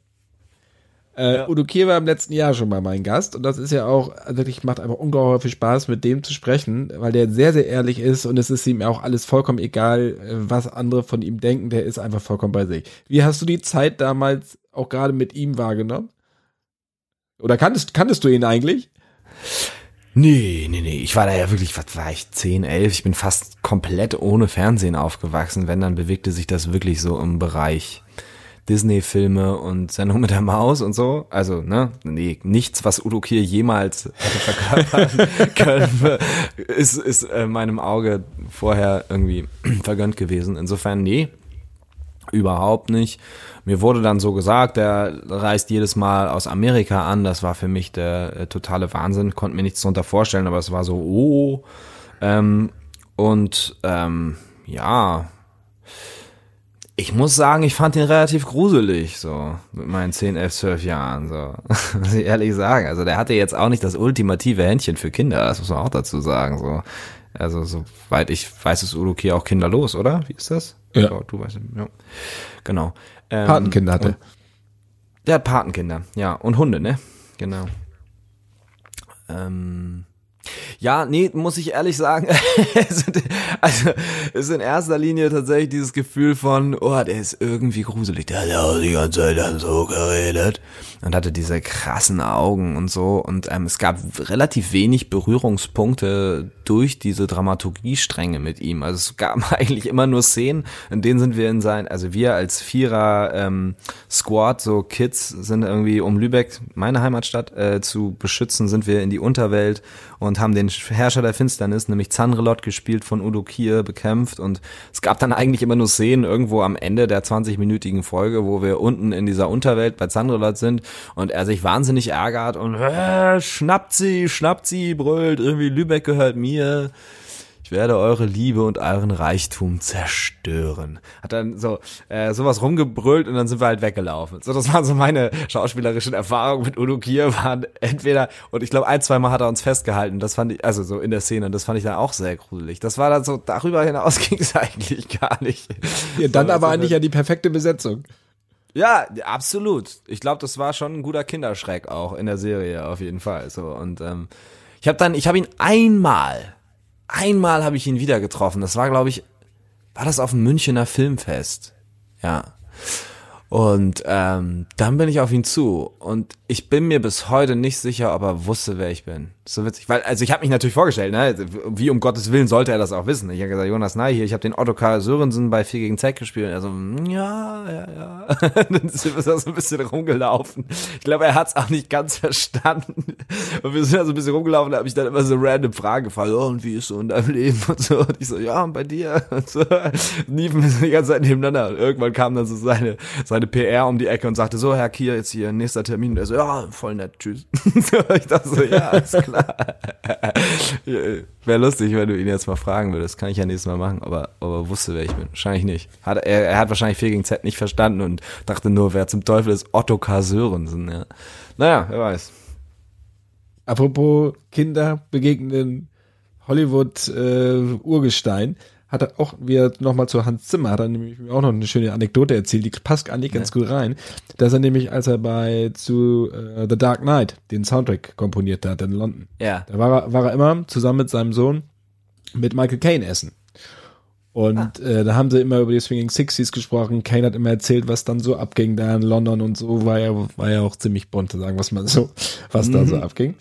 Äh, ja. Udo Kier war im letzten Jahr schon mal mein Gast und das ist ja auch, also wirklich macht einfach ungeheuer viel Spaß, mit dem zu sprechen, weil der sehr, sehr ehrlich ist und es ist ihm auch alles vollkommen egal, äh, was andere von ihm denken, der ist einfach vollkommen bei sich. Wie hast du die Zeit damals auch gerade mit ihm wahrgenommen? Oder kanntest, kanntest du ihn eigentlich? Nee, nee, nee. Ich war da ja wirklich, was war ich, 10, 11? Ich bin fast komplett ohne Fernsehen aufgewachsen. Wenn, dann bewegte sich das wirklich so im Bereich Disney-Filme und Sendung mit der Maus und so. Also, ne, nee, nichts, was Udo Kier jemals hätte verkörpern können, ist, ist äh, meinem Auge vorher irgendwie vergönnt gewesen. Insofern, nee. Überhaupt nicht. Mir wurde dann so gesagt, der reist jedes Mal aus Amerika an. Das war für mich der äh, totale Wahnsinn. Konnte mir nichts darunter vorstellen, aber es war so, oh. Ähm, und ähm, ja, ich muss sagen, ich fand ihn relativ gruselig, so mit meinen 10, 11, 12 Jahren, so muss ich ehrlich sagen. Also der hatte jetzt auch nicht das ultimative Händchen für Kinder, das muss man auch dazu sagen. So, also soweit ich weiß, ist Uruki auch kinderlos, oder? Wie ist das? Ja. Oh, du weißt, ja. Genau. Ähm, Patenkinder hatte. und- Der hat Patenkinder, ja. Und Hunde, ne? Genau. Ähm, ja, nee, muss ich ehrlich sagen, also es ist in erster Linie tatsächlich dieses Gefühl von, oh, der ist irgendwie gruselig, der hat ja auch die ganze Zeit dann so geredet und hatte diese krassen Augen und so und ähm, es gab relativ wenig Berührungspunkte durch diese Dramaturgiestränge mit ihm. Also es gab eigentlich immer nur Szenen, in denen sind wir in sein, also wir als Vierer ähm, Squad, so Kids sind irgendwie um Lübeck, meine Heimatstadt, äh, zu beschützen, sind wir in die Unterwelt und haben den Herrscher der Finsternis, nämlich Zanrelot, gespielt von Udo Kier, bekämpft und es gab dann eigentlich immer nur Szenen irgendwo am Ende der 20-minütigen Folge, wo wir unten in dieser Unterwelt bei Zanrelot sind und er sich wahnsinnig ärgert und äh, schnappt sie, schnappt sie, brüllt, irgendwie Lübeck gehört mir. Ich werde eure Liebe und euren Reichtum zerstören. Hat dann so äh, sowas rumgebrüllt und dann sind wir halt weggelaufen. So, das waren so meine schauspielerischen Erfahrungen mit Udo Kier. Waren entweder und ich glaube ein, zwei Mal hat er uns festgehalten. Das fand ich also so in der Szene. Und das fand ich dann auch sehr gruselig. Das war dann so darüber hinaus ging es eigentlich gar nicht. Ja, dann So, aber so eigentlich ja die perfekte Besetzung. ja, absolut. Ich glaube, das war schon ein guter Kinderschreck auch in der Serie auf jeden Fall. So und ähm, ich habe dann, ich habe ihn einmal, einmal habe ich ihn wieder getroffen. Das war, glaube ich, war das auf dem Münchner Filmfest. Ja. Und ähm, dann bin ich auf ihn zu und ich bin mir bis heute nicht sicher, ob er wusste, wer ich bin. So witzig, weil also ich habe mich natürlich vorgestellt, ne, wie um Gottes Willen sollte er das auch wissen. Ich habe gesagt, Jonas Ney hier, ich habe den Otto Karl Sörensen bei 4 gegen Z gespielt. Und er so, "Mm, ja, ja, ja. dann wir da so ein bisschen rumgelaufen. Ich glaube, er hat es auch nicht ganz verstanden. Und wir sind da so ein bisschen rumgelaufen, da habe ich dann immer so random Fragen gefragt, oh, und wie ist so in deinem Leben und so. Und ich so, ja, und bei dir und so. Liefen wir so die ganze Zeit nebeneinander. Und irgendwann kam dann so seine, seine PR um die Ecke und sagte, so, Herr Kier, jetzt hier, nächster Termin. Und er so, ja, voll nett, tschüss. so, ich dachte so, ja, alles klar. Wäre lustig, wenn du ihn jetzt mal fragen würdest. Kann ich ja nächstes Mal machen, aber, aber wusste, wer ich bin. Wahrscheinlich nicht. Hat, er, er hat wahrscheinlich 4 gegen Z nicht verstanden und dachte nur, wer zum Teufel ist Otto K. Sörensen, ja. Naja, wer weiß. Apropos Kinder begegnen Hollywood äh, Urgestein, hat er auch wieder nochmal zu Hans Zimmer, hat er nämlich auch noch eine schöne Anekdote erzählt, die passt eigentlich ganz gut rein, dass er nämlich, als er bei zu äh, The Dark Knight den Soundtrack komponiert hat in London, Ja. da war er, war er immer zusammen mit seinem Sohn mit Michael Caine essen. Und äh, da haben sie immer über die Swinging Sixties gesprochen. Kane hat immer erzählt, was dann so abging da in London und so. War ja, war ja auch ziemlich bunt, sagen was man so, was da so abging.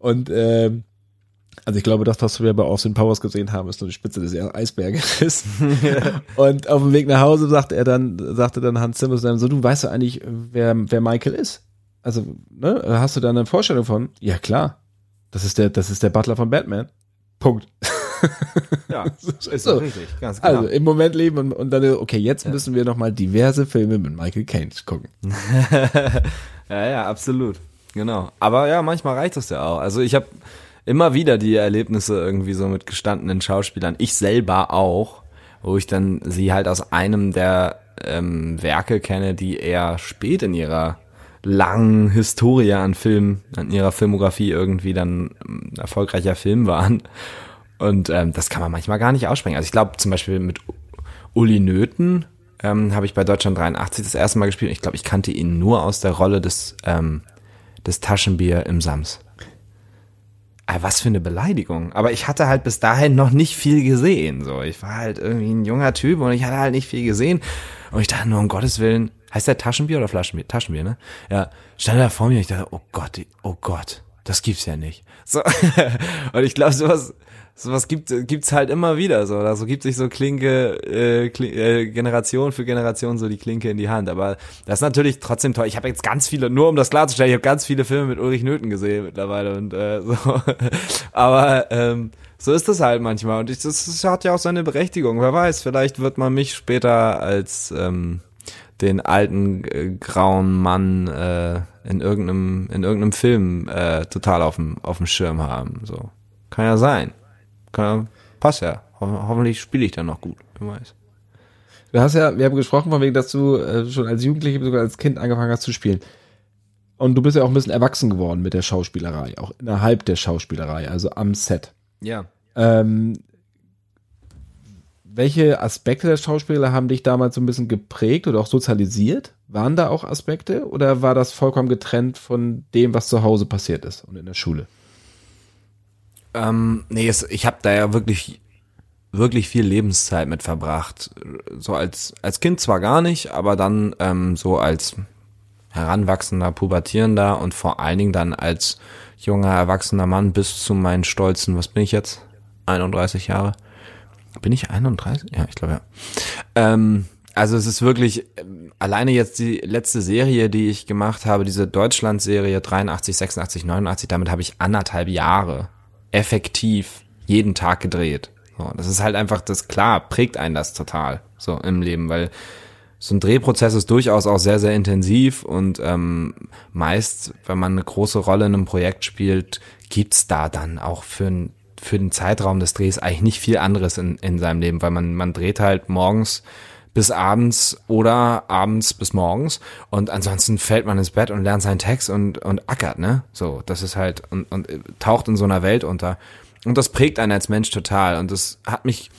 Und ähm, also ich glaube, das, was wir bei Austin Powers gesehen haben, ist nur die Spitze des Eisberges. und auf dem Weg nach Hause sagte er dann, sagte dann Hans Zimmer zu seinem so, du weißt ja eigentlich, wer, wer Michael ist. Also, ne, hast du da eine Vorstellung von? Ja, klar. Das ist der, das ist der Butler von Batman. Punkt. Ja, ist so. richtig, ganz genau. Also im Moment leben und, und dann, okay, jetzt müssen wir noch mal diverse Filme mit Michael Caine gucken. Ja, ja, absolut. Genau. Aber ja, manchmal reicht das ja auch. Also ich habe immer wieder die Erlebnisse irgendwie so mit gestandenen Schauspielern. Ich selber auch, wo ich dann sie halt aus einem der ähm, Werke kenne, die eher spät in ihrer langen Historie an Film, an ihrer Filmografie irgendwie dann ähm, erfolgreicher Film waren. Und ähm, das kann man manchmal gar nicht aussprechen. Also ich glaube zum Beispiel mit Uli Nöthen ähm, habe ich bei Deutschland 83 das erste Mal gespielt. Ich glaube, ich kannte ihn nur aus der Rolle des, ähm, des Taschenbier im Sams. Ah, was für eine Beleidigung. Aber ich hatte halt bis dahin noch nicht viel gesehen. So, ich war halt irgendwie ein junger Typ und ich hatte halt nicht viel gesehen. Und ich dachte nur, um Gottes Willen, heißt der Taschenbier oder Flaschenbier? Taschenbier, ne? Ja, stand da vor mir und ich dachte, oh Gott, oh Gott, das gibt's ja nicht. So, und ich glaube, sowas, sowas gibt gibt's halt immer wieder so oder so gibt sich so Klinke äh, Kli äh, Generation für Generation so die Klinke in die Hand aber das ist natürlich trotzdem toll. Ich habe jetzt ganz viele nur um das klarzustellen ich habe ganz viele Filme mit Ulrich Nöthen gesehen mittlerweile und äh, so. Aber ähm, so ist das halt manchmal und ich, das, das hat ja auch seine Berechtigung. Wer weiß vielleicht wird man mich später als ähm, den alten äh, grauen Mann äh, in irgendeinem in irgendeinem Film äh, total auf dem auf dem Schirm haben. So kann ja sein. Kann, passt ja. Ho hoffentlich spiele ich dann noch gut. Wer weiß. Du hast ja, wir haben gesprochen von wegen, dass du äh, schon als Jugendliche, sogar als Kind angefangen hast zu spielen. Und du bist ja auch ein bisschen erwachsen geworden mit der Schauspielerei, auch innerhalb der Schauspielerei, also am Set. Ja. Ähm, welche Aspekte der Schauspieler haben dich damals so ein bisschen geprägt oder auch sozialisiert? Waren da auch Aspekte oder war das vollkommen getrennt von dem, was zu Hause passiert ist und in der Schule? Ähm, nee, es, ich habe da ja wirklich wirklich viel Lebenszeit mit verbracht. So als als Kind zwar gar nicht, aber dann ähm, so als heranwachsender, pubertierender und vor allen Dingen dann als junger erwachsener Mann bis zu meinen stolzen, was bin ich jetzt? 31 Jahre. Bin ich 31? Ja, ich glaube ja. Ähm, also es ist wirklich ähm, alleine jetzt die letzte Serie, die ich gemacht habe, diese Deutschland-Serie 83, 86, 89, damit habe ich anderthalb Jahre effektiv jeden Tag gedreht. So, das ist halt einfach das klar, prägt einen das total so im Leben, weil so ein Drehprozess ist durchaus auch sehr, sehr intensiv und ähm, meist, wenn man eine große Rolle in einem Projekt spielt, gibt's da dann auch für ein für den Zeitraum des Drehs eigentlich nicht viel anderes in, in seinem Leben, weil man, man dreht halt morgens bis abends oder abends bis morgens und ansonsten fällt man ins Bett und lernt seinen Text und, und ackert, ne? So, das ist halt und, und taucht in so einer Welt unter. Und das prägt einen als Mensch total und das hat mich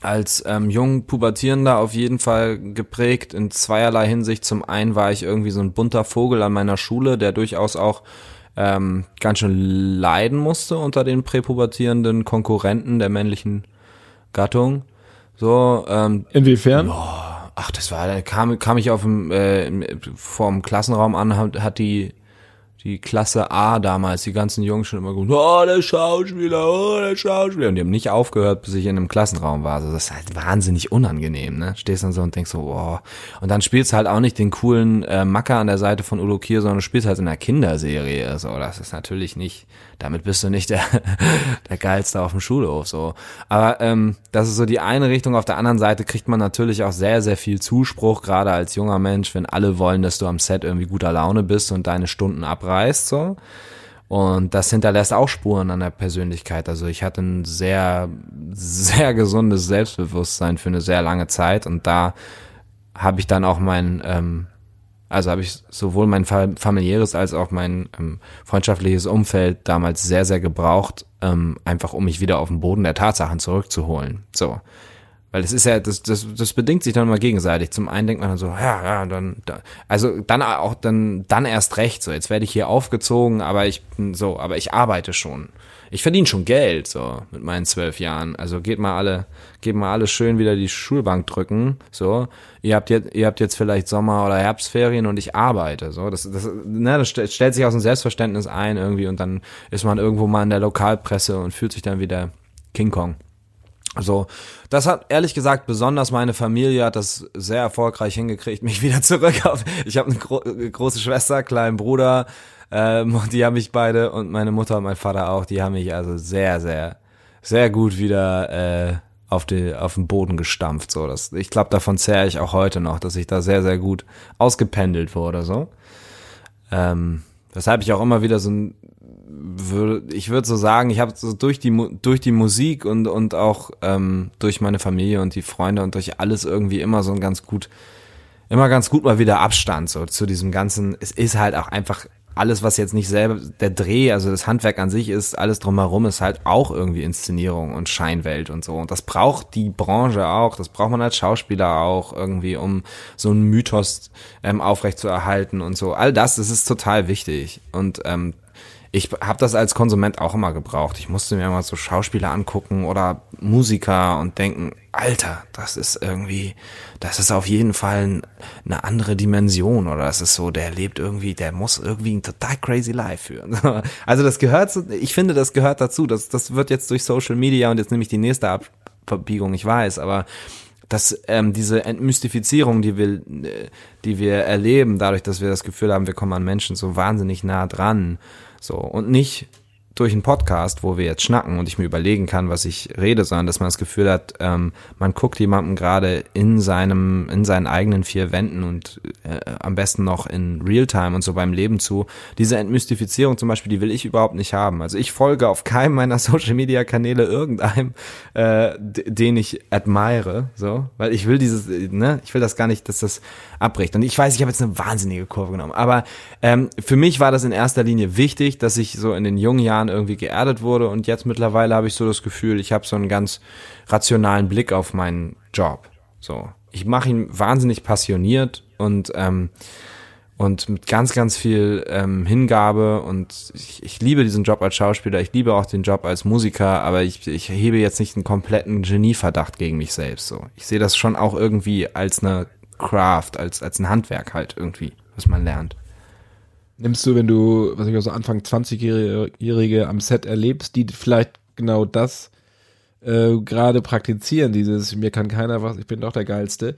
als ähm, jung Pubertierender auf jeden Fall geprägt in zweierlei Hinsicht. Zum einen war ich irgendwie so ein bunter Vogel an meiner Schule, der durchaus auch ähm, ganz schön leiden musste unter den präpubertierenden Konkurrenten der männlichen Gattung. So, ähm, Inwiefern? Boah, ach, das war, da kam, kam ich auf dem, äh, vorm Klassenraum an, hat, hat die die Klasse A damals, die ganzen Jungs schon immer gut, oh, der Schauspieler, oh, der Schauspieler. Und die haben nicht aufgehört, bis ich in einem Klassenraum war. Also das ist halt wahnsinnig unangenehm, ne? Stehst dann so und denkst so, oh. Und dann spielst halt auch nicht den coolen äh, Macker an der Seite von Udo Kier, sondern du spielst halt in einer Kinderserie. So, das ist natürlich nicht, damit bist du nicht der, der Geilste auf dem Schulhof, so. Aber ähm, das ist so die eine Richtung. Auf der anderen Seite kriegt man natürlich auch sehr, sehr viel Zuspruch, gerade als junger Mensch, wenn alle wollen, dass du am Set irgendwie guter Laune bist und deine Stunden abreißt so. Und das hinterlässt auch Spuren an der Persönlichkeit. Also ich hatte ein sehr, sehr gesundes Selbstbewusstsein für eine sehr lange Zeit und da habe ich dann auch mein, ähm, also habe ich sowohl mein familiäres als auch mein ähm, freundschaftliches Umfeld damals sehr, sehr gebraucht, ähm, einfach um mich wieder auf den Boden der Tatsachen zurückzuholen. So. Weil das ist ja, das, das, das bedingt sich dann immer gegenseitig. Zum einen denkt man dann so, ja, ja, dann, da, also dann auch dann, dann erst recht. So, jetzt werde ich hier aufgezogen, aber ich so, aber ich arbeite schon. Ich verdiene schon Geld, so, mit meinen zwölf Jahren. Also geht mal alle, geht mal alle schön wieder die Schulbank drücken. So, ihr habt jetzt, ihr habt jetzt vielleicht Sommer- oder Herbstferien und ich arbeite. So, das, das, ne, das stellt sich aus dem Selbstverständnis ein irgendwie und dann ist man irgendwo mal in der Lokalpresse und fühlt sich dann wieder King Kong. So, das hat ehrlich gesagt besonders meine Familie hat das sehr erfolgreich hingekriegt, mich wieder zurück auf. Ich habe eine gro große Schwester, kleinen Bruder, ähm, die haben mich beide und meine Mutter und mein Vater auch, die haben mich also sehr, sehr, sehr gut wieder äh, auf, die, auf den Boden gestampft. So, das, ich glaube, davon zehre ich auch heute noch, dass ich da sehr, sehr gut ausgependelt wurde. So, ähm, weshalb ich auch immer wieder so ein ich würde so sagen, ich habe so durch die durch die Musik und und auch ähm, durch meine Familie und die Freunde und durch alles irgendwie immer so ein ganz gut, immer ganz gut mal wieder Abstand so zu diesem ganzen. Es ist halt auch einfach alles, was jetzt nicht selber der Dreh, also das Handwerk an sich ist, alles drumherum ist halt auch irgendwie Inszenierung und Scheinwelt und so. Und das braucht die Branche auch, das braucht man als Schauspieler auch irgendwie, um so einen Mythos ähm, aufrechtzuerhalten und so. All das, das ist total wichtig. Und ähm, ich habe das als Konsument auch immer gebraucht. Ich musste mir mal so Schauspieler angucken oder Musiker und denken, Alter, das ist irgendwie, das ist auf jeden Fall eine andere Dimension oder das ist so, der lebt irgendwie, der muss irgendwie ein total crazy life führen. Also das gehört, ich finde, das gehört dazu. Das, das wird jetzt durch Social Media und jetzt nehme ich die nächste Abbiegung, ich weiß, aber dass ähm, diese Entmystifizierung, die wir, die wir erleben, dadurch, dass wir das Gefühl haben, wir kommen an Menschen so wahnsinnig nah dran, so, und nicht durch einen Podcast, wo wir jetzt schnacken und ich mir überlegen kann, was ich rede, sondern dass man das Gefühl hat, ähm, man guckt jemandem gerade in seinem, in seinen eigenen vier Wänden und äh, am besten noch in Realtime und so beim Leben zu. Diese Entmystifizierung zum Beispiel, die will ich überhaupt nicht haben. Also ich folge auf keinem meiner Social Media Kanäle irgendeinem, äh, den ich admire, so, weil ich will dieses, ne, ich will das gar nicht, dass das abbricht. Und ich weiß, ich habe jetzt eine wahnsinnige Kurve genommen, aber ähm, für mich war das in erster Linie wichtig, dass ich so in den jungen Jahren Jahren irgendwie geerdet wurde und jetzt mittlerweile habe ich so das Gefühl, ich habe so einen ganz rationalen Blick auf meinen Job. So, ich mache ihn wahnsinnig passioniert und ähm, und mit ganz, ganz viel ähm, Hingabe und ich, ich liebe diesen Job als Schauspieler, ich liebe auch den Job als Musiker, aber ich, ich hebe jetzt nicht einen kompletten Genieverdacht gegen mich selbst. So, ich sehe das schon auch irgendwie als eine Craft, als als ein Handwerk halt irgendwie, was man lernt. Nimmst du, wenn du, was ich auch so Anfang 20-Jährige am Set erlebst, die vielleicht genau das äh, gerade praktizieren, dieses mir kann keiner was, ich bin doch der Geilste,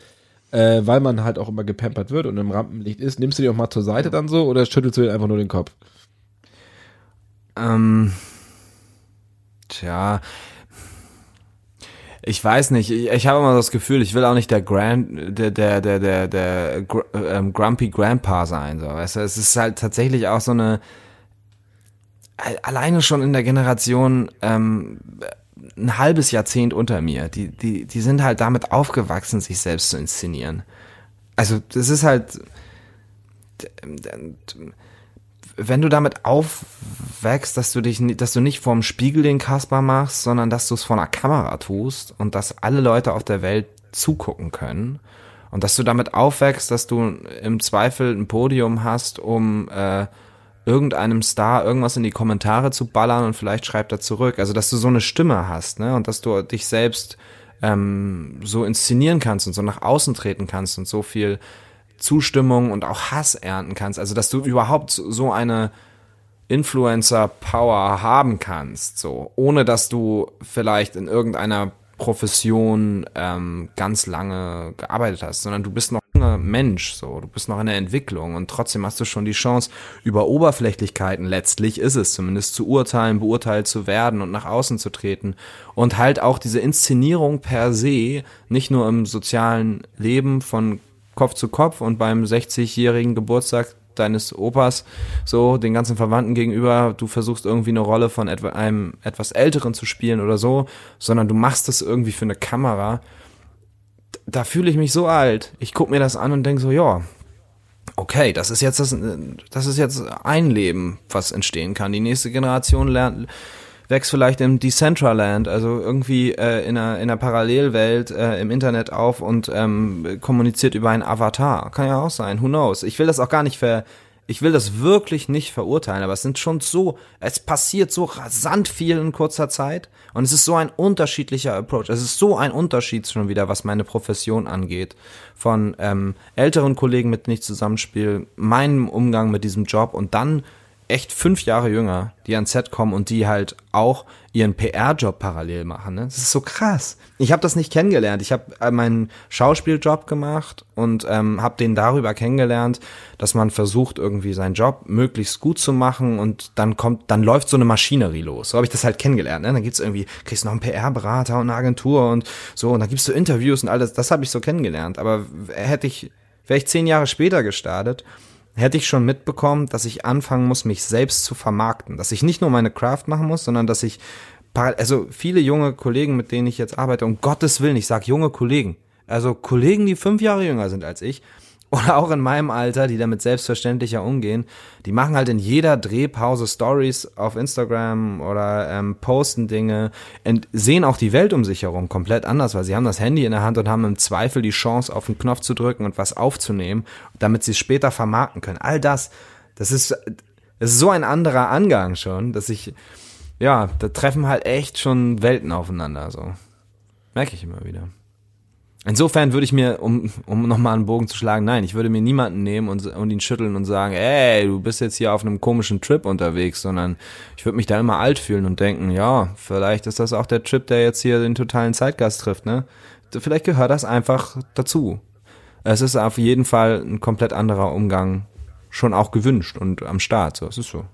äh, weil man halt auch immer gepampert wird und im Rampenlicht ist, nimmst du die auch mal zur Seite dann so oder schüttelst du einfach nur den Kopf? Ähm, tja, ich weiß nicht, ich, ich habe immer das Gefühl, ich will auch nicht der Grand, der, der, der, der, der ähm, Grumpy Grandpa sein, so, weißt du, es ist halt tatsächlich auch so eine, alleine schon in der Generation, ähm, ein halbes Jahrzehnt unter mir, die, die, die sind halt damit aufgewachsen, sich selbst zu inszenieren. Also, das ist halt, wenn du damit aufwächst, dass du dich, dass du nicht vorm Spiegel den Kasper machst, sondern dass du es vor einer Kamera tust und dass alle Leute auf der Welt zugucken können und dass du damit aufwächst, dass du im Zweifel ein Podium hast, um äh, irgendeinem Star irgendwas in die Kommentare zu ballern und vielleicht schreibt er zurück. Also dass du so eine Stimme hast, ne? Und dass du dich selbst ähm, so inszenieren kannst und so nach außen treten kannst und so viel Zustimmung und auch Hass ernten kannst. Also, dass du überhaupt so eine Influencer-Power haben kannst, so, ohne dass du vielleicht in irgendeiner Profession ähm, ganz lange gearbeitet hast, sondern du bist noch ein Mensch, so, du bist noch in der Entwicklung und trotzdem hast du schon die Chance, über Oberflächlichkeiten letztlich ist es zumindest zu urteilen, beurteilt zu werden und nach außen zu treten. Und halt auch diese Inszenierung per se, nicht nur im sozialen Leben von Kopf zu Kopf und beim 60-jährigen Geburtstag deines Opas so den ganzen Verwandten gegenüber, du versuchst irgendwie eine Rolle von etwa einem etwas älteren zu spielen oder so, sondern du machst das irgendwie für eine Kamera. Da fühle ich mich so alt. Ich guck mir das an und denk so, ja, okay, das ist jetzt das, das ist jetzt ein Leben, was entstehen kann. Die nächste Generation lernt wächst vielleicht im Decentraland, also irgendwie äh, in, einer, in einer Parallelwelt äh, im Internet auf und ähm, kommuniziert über einen Avatar. Kann ja auch sein, who knows. Ich will das auch gar nicht ver... Ich will das wirklich nicht verurteilen, aber es sind schon so, es passiert so rasant viel in kurzer Zeit und es ist so ein unterschiedlicher Approach. Es ist so ein Unterschied schon wieder, was meine Profession angeht. Von ähm, älteren Kollegen, mit denen ich zusammenspiele, meinem Umgang mit diesem Job und dann echt fünf Jahre jünger, die ans Set kommen und die halt auch ihren PR-Job parallel machen. Ne? Das ist so krass. Ich habe das nicht kennengelernt. Ich habe äh, meinen Schauspieljob gemacht und ähm, habe den darüber kennengelernt, dass man versucht irgendwie seinen Job möglichst gut zu machen und dann kommt, dann läuft so eine Maschinerie los. So habe ich das halt kennengelernt. Ne? Dann gibt's irgendwie, kriegst noch einen PR-Berater und eine Agentur und so und dann gibt's so Interviews und alles. Das habe ich so kennengelernt. Aber hätte ich, wäre ich zehn Jahre später gestartet hätte ich schon mitbekommen, dass ich anfangen muss, mich selbst zu vermarkten. Dass ich nicht nur meine Craft machen muss, sondern dass ich, also viele junge Kollegen, mit denen ich jetzt arbeite, um Gottes Willen, ich sage junge Kollegen, also Kollegen, die fünf Jahre jünger sind als ich, oder auch in meinem Alter, die damit selbstverständlicher umgehen, die machen halt in jeder Drehpause Stories auf Instagram oder ähm, posten Dinge und sehen auch die Welt um sich herum komplett anders, weil sie haben das Handy in der Hand und haben im Zweifel die Chance, auf den Knopf zu drücken und was aufzunehmen, damit sie es später vermarkten können. All das, das ist, das ist so ein anderer Angang schon, dass ich, ja, da treffen halt echt schon Welten aufeinander, so. Merke ich immer wieder. Insofern würde ich mir, um, um nochmal einen Bogen zu schlagen, nein, ich würde mir niemanden nehmen und, und ihn schütteln und sagen, ey, du bist jetzt hier auf einem komischen Trip unterwegs, sondern ich würde mich da immer alt fühlen und denken, ja, vielleicht ist das auch der Trip, der jetzt hier den totalen Zeitgast trifft, ne? Vielleicht gehört das einfach dazu. Es ist auf jeden Fall ein komplett anderer Umgang schon auch gewünscht und am Start, so, es ist so.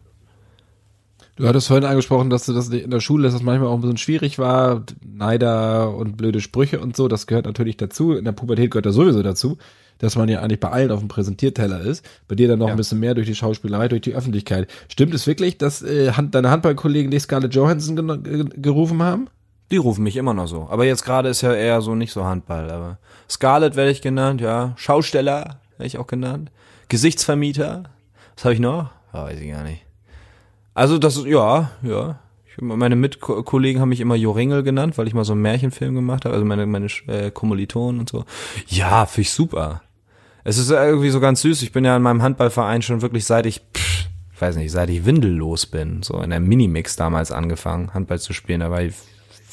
Du hattest vorhin angesprochen, dass du das in der Schule, dass das manchmal auch ein bisschen schwierig war, Neider und blöde Sprüche und so, das gehört natürlich dazu. In der Pubertät gehört das sowieso dazu, dass man ja eigentlich bei allen auf dem Präsentierteller ist. Bei dir dann noch Ja. ein bisschen mehr durch die Schauspielerei, durch die Öffentlichkeit. Stimmt es wirklich, dass äh, Hand, deine Handballkollegen dich Scarlett Johansson gerufen haben? Die rufen mich immer noch so. Aber jetzt gerade ist ja eher so nicht so Handball. Aber Scarlett werde ich genannt, ja. Schausteller werde ich auch genannt. Gesichtsvermieter. Was habe ich noch? Ah, weiß ich gar nicht. Also das ist, ja, ja. Ich, meine Mitkollegen haben mich immer Joringel genannt, weil ich mal so einen Märchenfilm gemacht habe. Also meine, meine äh, Kommilitonen und so. Ja, finde ich super. Es ist irgendwie so ganz süß. Ich bin ja in meinem Handballverein schon wirklich seit ich, pff, weiß nicht, seit ich windellos bin, so in der Minimix damals angefangen, Handball zu spielen. War ich,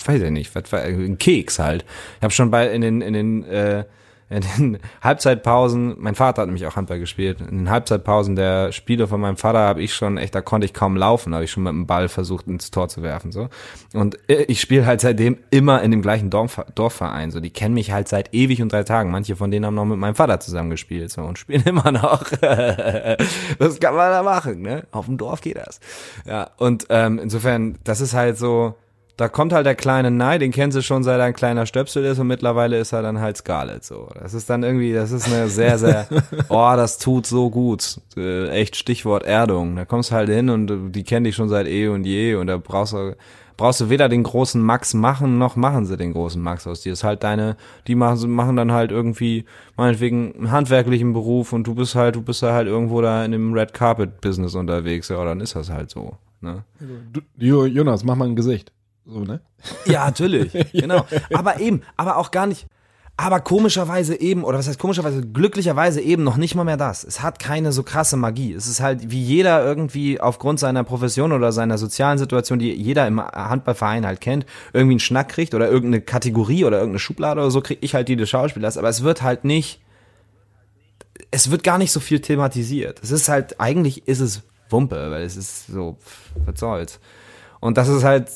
weiß ich nicht, was war, ein Keks halt. Ich habe schon bei in den in den äh, in den Halbzeitpausen, mein Vater hat nämlich auch Handball gespielt. In den Halbzeitpausen der Spiele von meinem Vater habe ich schon echt, da konnte ich kaum laufen, habe ich schon mit dem Ball versucht ins Tor zu werfen so. Und äh, ich spiele halt seitdem immer in dem gleichen Dorf, Dorfverein. So, die kennen mich halt seit ewig und drei Tagen. Manche von denen haben noch mit meinem Vater zusammen gespielt so und spielen immer noch. das kann man da machen, ne? Auf dem Dorf geht das. Ja und ähm, insofern, das ist halt so da kommt halt der kleine Nye, den kennst du schon, seit er ein kleiner Stöpsel ist und mittlerweile ist er dann halt Scarlett so. Das ist dann irgendwie, das ist eine sehr, sehr, oh, das tut so gut. Äh, echt Stichwort Erdung. Da kommst du halt hin und die kennen dich schon seit eh und je und da brauchst du, brauchst du weder den großen Max machen, noch machen sie den großen Max aus dir. ist halt deine, die machen, machen dann halt irgendwie, meinetwegen, einen handwerklichen Beruf und du bist halt, du bist halt irgendwo da in dem Red Carpet Business unterwegs, ja, dann ist das halt so, ne? Du, Jo- Jonas, mach mal ein Gesicht. So, ne? Ja, natürlich. Genau. Aber eben, aber auch gar nicht. Aber komischerweise eben, oder was heißt komischerweise, glücklicherweise eben noch nicht mal mehr das. Es hat keine so krasse Magie. Es ist halt wie jeder irgendwie aufgrund seiner Profession oder seiner sozialen Situation, die jeder im Handballverein halt kennt, irgendwie einen Schnack kriegt oder irgendeine Kategorie oder irgendeine Schublade oder so, kriege ich halt die des Schauspielers. Aber es wird halt nicht, es wird gar nicht so viel thematisiert. Es ist halt, eigentlich ist es Wumpe, weil es ist so, was soll's. Und das ist halt,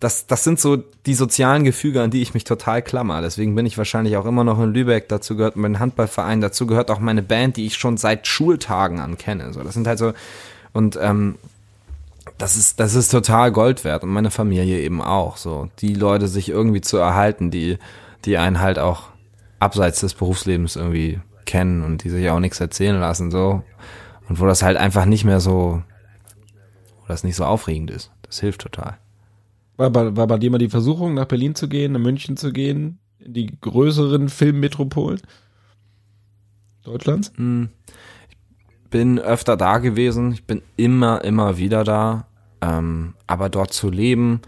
das, das sind so die sozialen Gefüge, an die ich mich total klammer. Deswegen bin ich wahrscheinlich auch immer noch in Lübeck. Dazu gehört mein Handballverein, dazu gehört auch meine Band, die ich schon seit Schultagen an kenne. So, das sind halt so, und ähm, das ist, das ist total Gold wert und meine Familie eben auch. So, die Leute sich irgendwie zu erhalten, die, die einen halt auch abseits des Berufslebens irgendwie kennen und die sich auch nichts erzählen lassen, so. Und wo das halt einfach nicht mehr so, wo das nicht so aufregend ist. Das hilft total. War bei, war bei dir mal die Versuchung, nach Berlin zu gehen, nach München zu gehen, in die größeren Filmmetropolen Deutschlands? bin öfter da gewesen, ich bin immer, immer wieder da. Ähm, aber dort zu leben,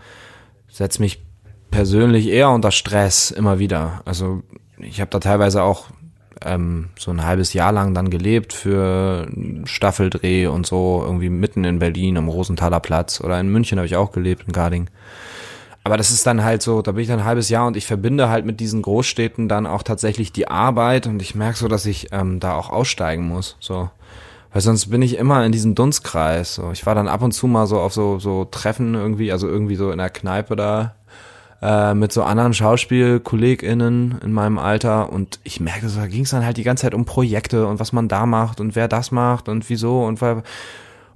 setzt mich persönlich eher unter Stress immer wieder. Also ich habe da teilweise auch ähm, so ein halbes Jahr lang dann gelebt für Staffeldreh und so, irgendwie mitten in Berlin am Rosenthaler Platz oder in München habe ich auch gelebt, in Garding. Aber das ist dann halt so, da bin ich dann ein halbes Jahr und ich verbinde halt mit diesen Großstädten dann auch tatsächlich die Arbeit und ich merke so, dass ich ähm, da auch aussteigen muss. So. Weil sonst bin ich immer in diesem Dunstkreis. So. Ich war dann ab und zu mal so auf so, so Treffen irgendwie, also irgendwie so in der Kneipe da äh, mit so anderen SchauspielkollegInnen in meinem Alter und ich merke, so, da ging es dann halt die ganze Zeit um Projekte und was man da macht und wer das macht und wieso und weil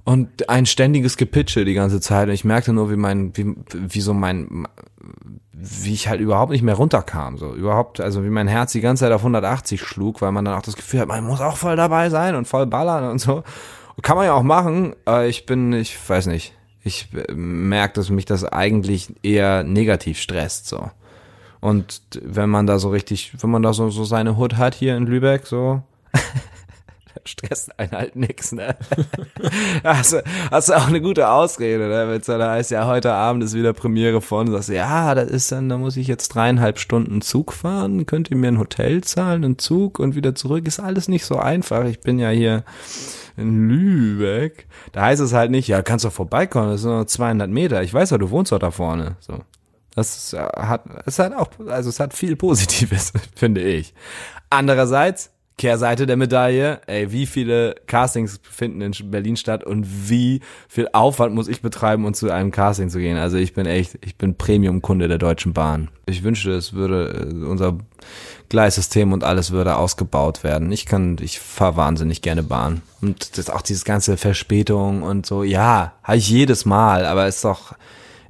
und ein ständiges Gepitche die ganze Zeit. Und ich merkte nur, wie mein, wie, wie so mein, wie ich halt überhaupt nicht mehr runterkam. So überhaupt, also wie mein Herz die ganze Zeit auf 180 schlug, weil man dann auch das Gefühl hat, man muss auch voll dabei sein und voll ballern und so. Kann man ja auch machen. Aber ich bin, ich weiß nicht. Ich merke, dass mich das eigentlich eher negativ stresst. So. Und wenn man da so richtig, wenn man da so, so seine Hut hat hier in Lübeck, so, stresst einen halt nix, ne? hast, du, hast du auch eine gute Ausrede, ne? Wenn es dann heißt, ja, heute Abend ist wieder Premiere von, sagst du, ja, das ist dann, da muss ich jetzt dreieinhalb Stunden Zug fahren, könnt ihr mir ein Hotel zahlen, einen Zug und wieder zurück, ist alles nicht so einfach. Ich bin ja hier in Lübeck. Da heißt es halt nicht, ja, kannst doch vorbeikommen, das sind nur 200 Meter. Ich weiß ja, du wohnst doch da vorne, so. Das äh, hat, es hat auch, also es hat viel Positives, finde ich. Andererseits, Kehrseite der Medaille, ey, wie viele Castings finden in Berlin statt und wie viel Aufwand muss ich betreiben, um zu einem Casting zu gehen. Also ich bin echt, ich bin Premium-Kunde der Deutschen Bahn. Ich wünschte, es würde äh, unser Gleissystem und alles würde ausgebaut werden. Ich kann, ich fahre wahnsinnig gerne Bahn. Und das auch dieses ganze Verspätung und so, ja, habe ich jedes Mal, aber ist doch,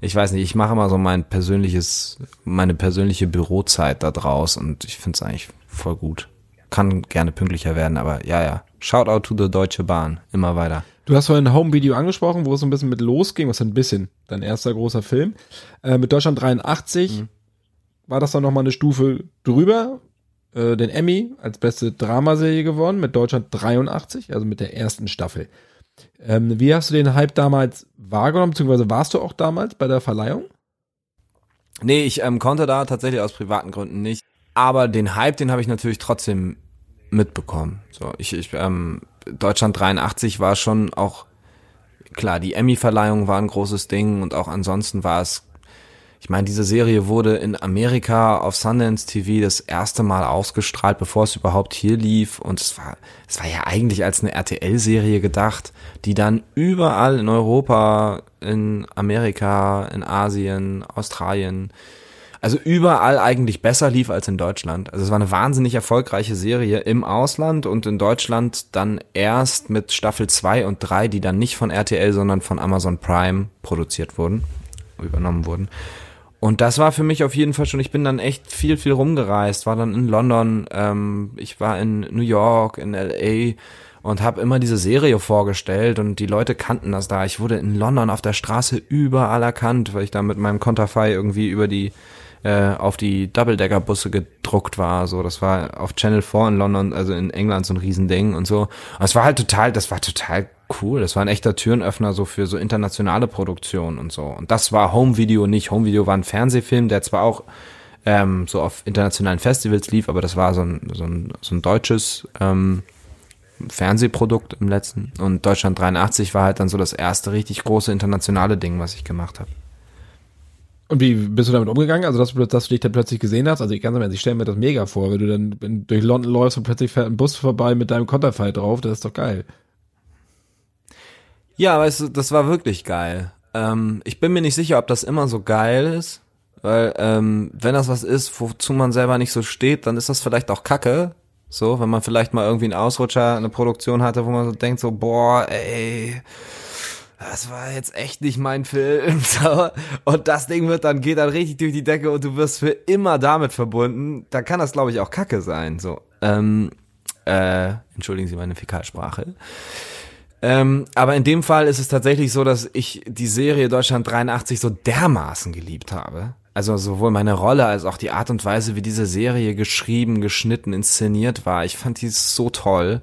ich weiß nicht, ich mache immer so mein persönliches, meine persönliche Bürozeit da draus und ich finde es eigentlich voll gut kann gerne pünktlicher werden, aber ja, ja. Shoutout to the Deutsche Bahn. Immer weiter. Du hast vorhin ein Home-Video angesprochen, wo es so ein bisschen mit losging, was ein bisschen dein erster großer Film. Äh, mit Deutschland 83 mhm. war das dann nochmal eine Stufe drüber. Äh, den Emmy als beste Dramaserie gewonnen mit Deutschland 83, also mit der ersten Staffel. Ähm, wie hast du den Hype damals wahrgenommen, beziehungsweise warst du auch damals bei der Verleihung? Nee, ich ähm, konnte da tatsächlich aus privaten Gründen nicht. Aber den Hype, den habe ich natürlich trotzdem mitbekommen. So, ich, ich ähm, Deutschland 83 war schon auch klar, die Emmy-Verleihung war ein großes Ding und auch ansonsten war es, ich meine, diese Serie wurde in Amerika auf Sundance TV das erste Mal ausgestrahlt, bevor es überhaupt hier lief und es war, es war ja eigentlich als eine RTL-Serie gedacht, die dann überall in Europa, in Amerika, in Asien, Australien, also überall eigentlich besser lief als in Deutschland. Also es war eine wahnsinnig erfolgreiche Serie im Ausland und in Deutschland dann erst mit Staffel 2 und 3, die dann nicht von RTL, sondern von Amazon Prime produziert wurden, übernommen wurden. Und das war für mich auf jeden Fall schon, ich bin dann echt viel, viel rumgereist, war dann in London, ähm, ich war in New York, in LA und habe immer diese Serie vorgestellt und die Leute kannten das da. Ich wurde in London auf der Straße überall erkannt, weil ich da mit meinem Konterfei irgendwie über die äh, auf die Double-Decker-Busse gedruckt war. So, das war auf Channel 4 in London, also in England so ein Riesending und so. Und es war halt total, das war total cool. Das war ein echter Türenöffner so für so internationale Produktionen und so. Und das war Home Video nicht. Home Video war ein Fernsehfilm, der zwar auch ähm, so auf internationalen Festivals lief, aber das war so ein, so ein, so ein deutsches ähm, Fernsehprodukt im letzten. Und Deutschland 83 war halt dann so das erste richtig große internationale Ding, was ich gemacht habe. Und wie bist du damit umgegangen? Also, dass, dass du dich dann plötzlich gesehen hast? Also, ich ganz ehrlich, ich stelle mir das mega vor, wenn du dann durch London läufst und plötzlich fährt ein Bus vorbei mit deinem Konterfei drauf, das ist doch geil. Ja, weißt du, das war wirklich geil. Ähm, ich bin mir nicht sicher, ob das immer so geil ist, weil ähm, wenn das was ist, wozu man selber nicht so steht, dann ist das vielleicht auch Kacke. So, wenn man vielleicht mal irgendwie einen Ausrutscher, eine Produktion hatte, wo man so denkt, so, boah, ey, das war jetzt echt nicht mein Film. Und das Ding wird dann, geht dann richtig durch die Decke und du wirst für immer damit verbunden. Da kann das, glaube ich, auch Kacke sein. So, ähm, äh, entschuldigen Sie meine Fäkalsprache. Ähm, aber in dem Fall ist es tatsächlich so, dass ich die Serie Deutschland 83 so dermaßen geliebt habe. Also sowohl meine Rolle als auch die Art und Weise, wie diese Serie geschrieben, geschnitten, inszeniert war. Ich fand die so toll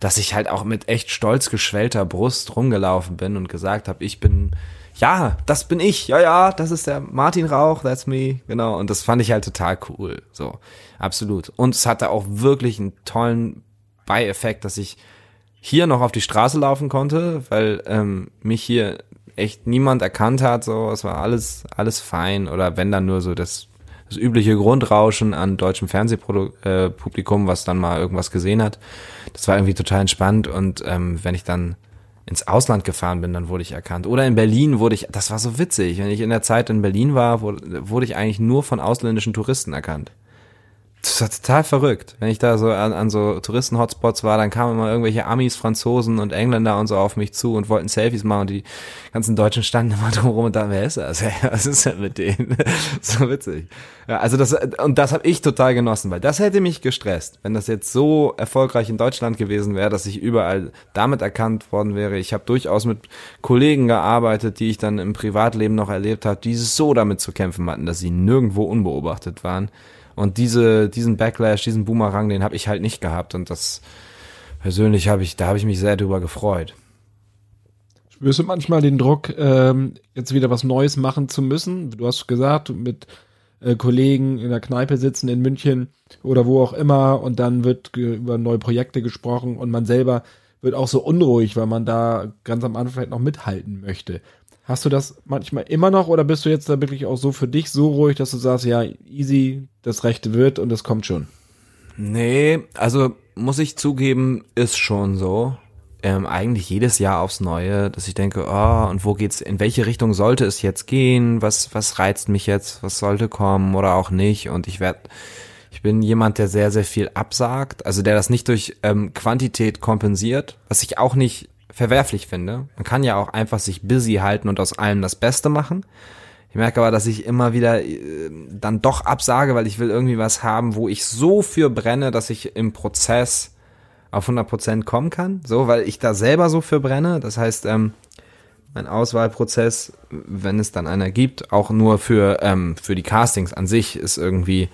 dass ich halt auch mit echt stolz geschwellter Brust rumgelaufen bin und gesagt habe, ich bin, ja, das bin ich, ja, ja, das ist der Martin Rauch, that's me, genau. Und das fand ich halt total cool, so, absolut. Und es hatte auch wirklich einen tollen Beieffekt, dass ich hier noch auf die Straße laufen konnte, weil ähm, mich hier echt niemand erkannt hat, so, es war alles, alles fein. Oder wenn dann nur so das das übliche Grundrauschen an deutschem Fernsehpublikum, was dann mal irgendwas gesehen hat. Das war irgendwie total entspannt und ähm, wenn ich dann ins Ausland gefahren bin, dann wurde ich erkannt. Oder in Berlin wurde ich, das war so witzig, wenn ich in der Zeit in Berlin war, wurde, wurde ich eigentlich nur von ausländischen Touristen erkannt. Das war total verrückt. Wenn ich da so an, an so Touristen-Hotspots war, dann kamen immer irgendwelche Amis, Franzosen und Engländer und so auf mich zu und wollten Selfies machen und die ganzen Deutschen standen immer drumherum und dachten, wer ist das? Was ist denn mit denen? so witzig. Ja, also das, und das habe ich total genossen, weil das hätte mich gestresst, wenn das jetzt so erfolgreich in Deutschland gewesen wäre, dass ich überall damit erkannt worden wäre. Ich habe durchaus mit Kollegen gearbeitet, die ich dann im Privatleben noch erlebt habe, die so damit zu kämpfen hatten, dass sie nirgendwo unbeobachtet waren. Und diese, diesen Backlash, diesen Boomerang, den habe ich halt nicht gehabt. Und das persönlich habe ich, da habe ich mich sehr drüber gefreut. Spürst du manchmal den Druck, ähm, jetzt wieder was Neues machen zu müssen? Du hast gesagt, mit äh, Kollegen in der Kneipe sitzen in München oder wo auch immer und dann wird über neue Projekte gesprochen und man selber wird auch so unruhig, weil man da ganz am Anfang vielleicht noch mithalten möchte. Hast du das manchmal immer noch oder bist du jetzt da wirklich auch so für dich so ruhig, dass du sagst, ja, easy, das Rechte wird und das kommt schon? Nee, also muss ich zugeben, ist schon so. Ähm, eigentlich jedes Jahr aufs Neue, dass ich denke, oh, und wo geht's, in welche Richtung sollte es jetzt gehen? Was, was reizt mich jetzt? Was sollte kommen oder auch nicht? Und ich werde, ich bin jemand, der sehr, sehr viel absagt, also der das nicht durch ähm, Quantität kompensiert, was ich auch nicht verwerflich finde. Man kann ja auch einfach sich busy halten und aus allem das Beste machen. Ich merke aber, dass ich immer wieder äh, dann doch absage, weil ich will irgendwie was haben, wo ich so für brenne, dass ich im Prozess auf 100% kommen kann. So, weil ich da selber so für brenne. Das heißt, ähm, mein Auswahlprozess, wenn es dann einer gibt, auch nur für, ähm, für die Castings an sich ist irgendwie,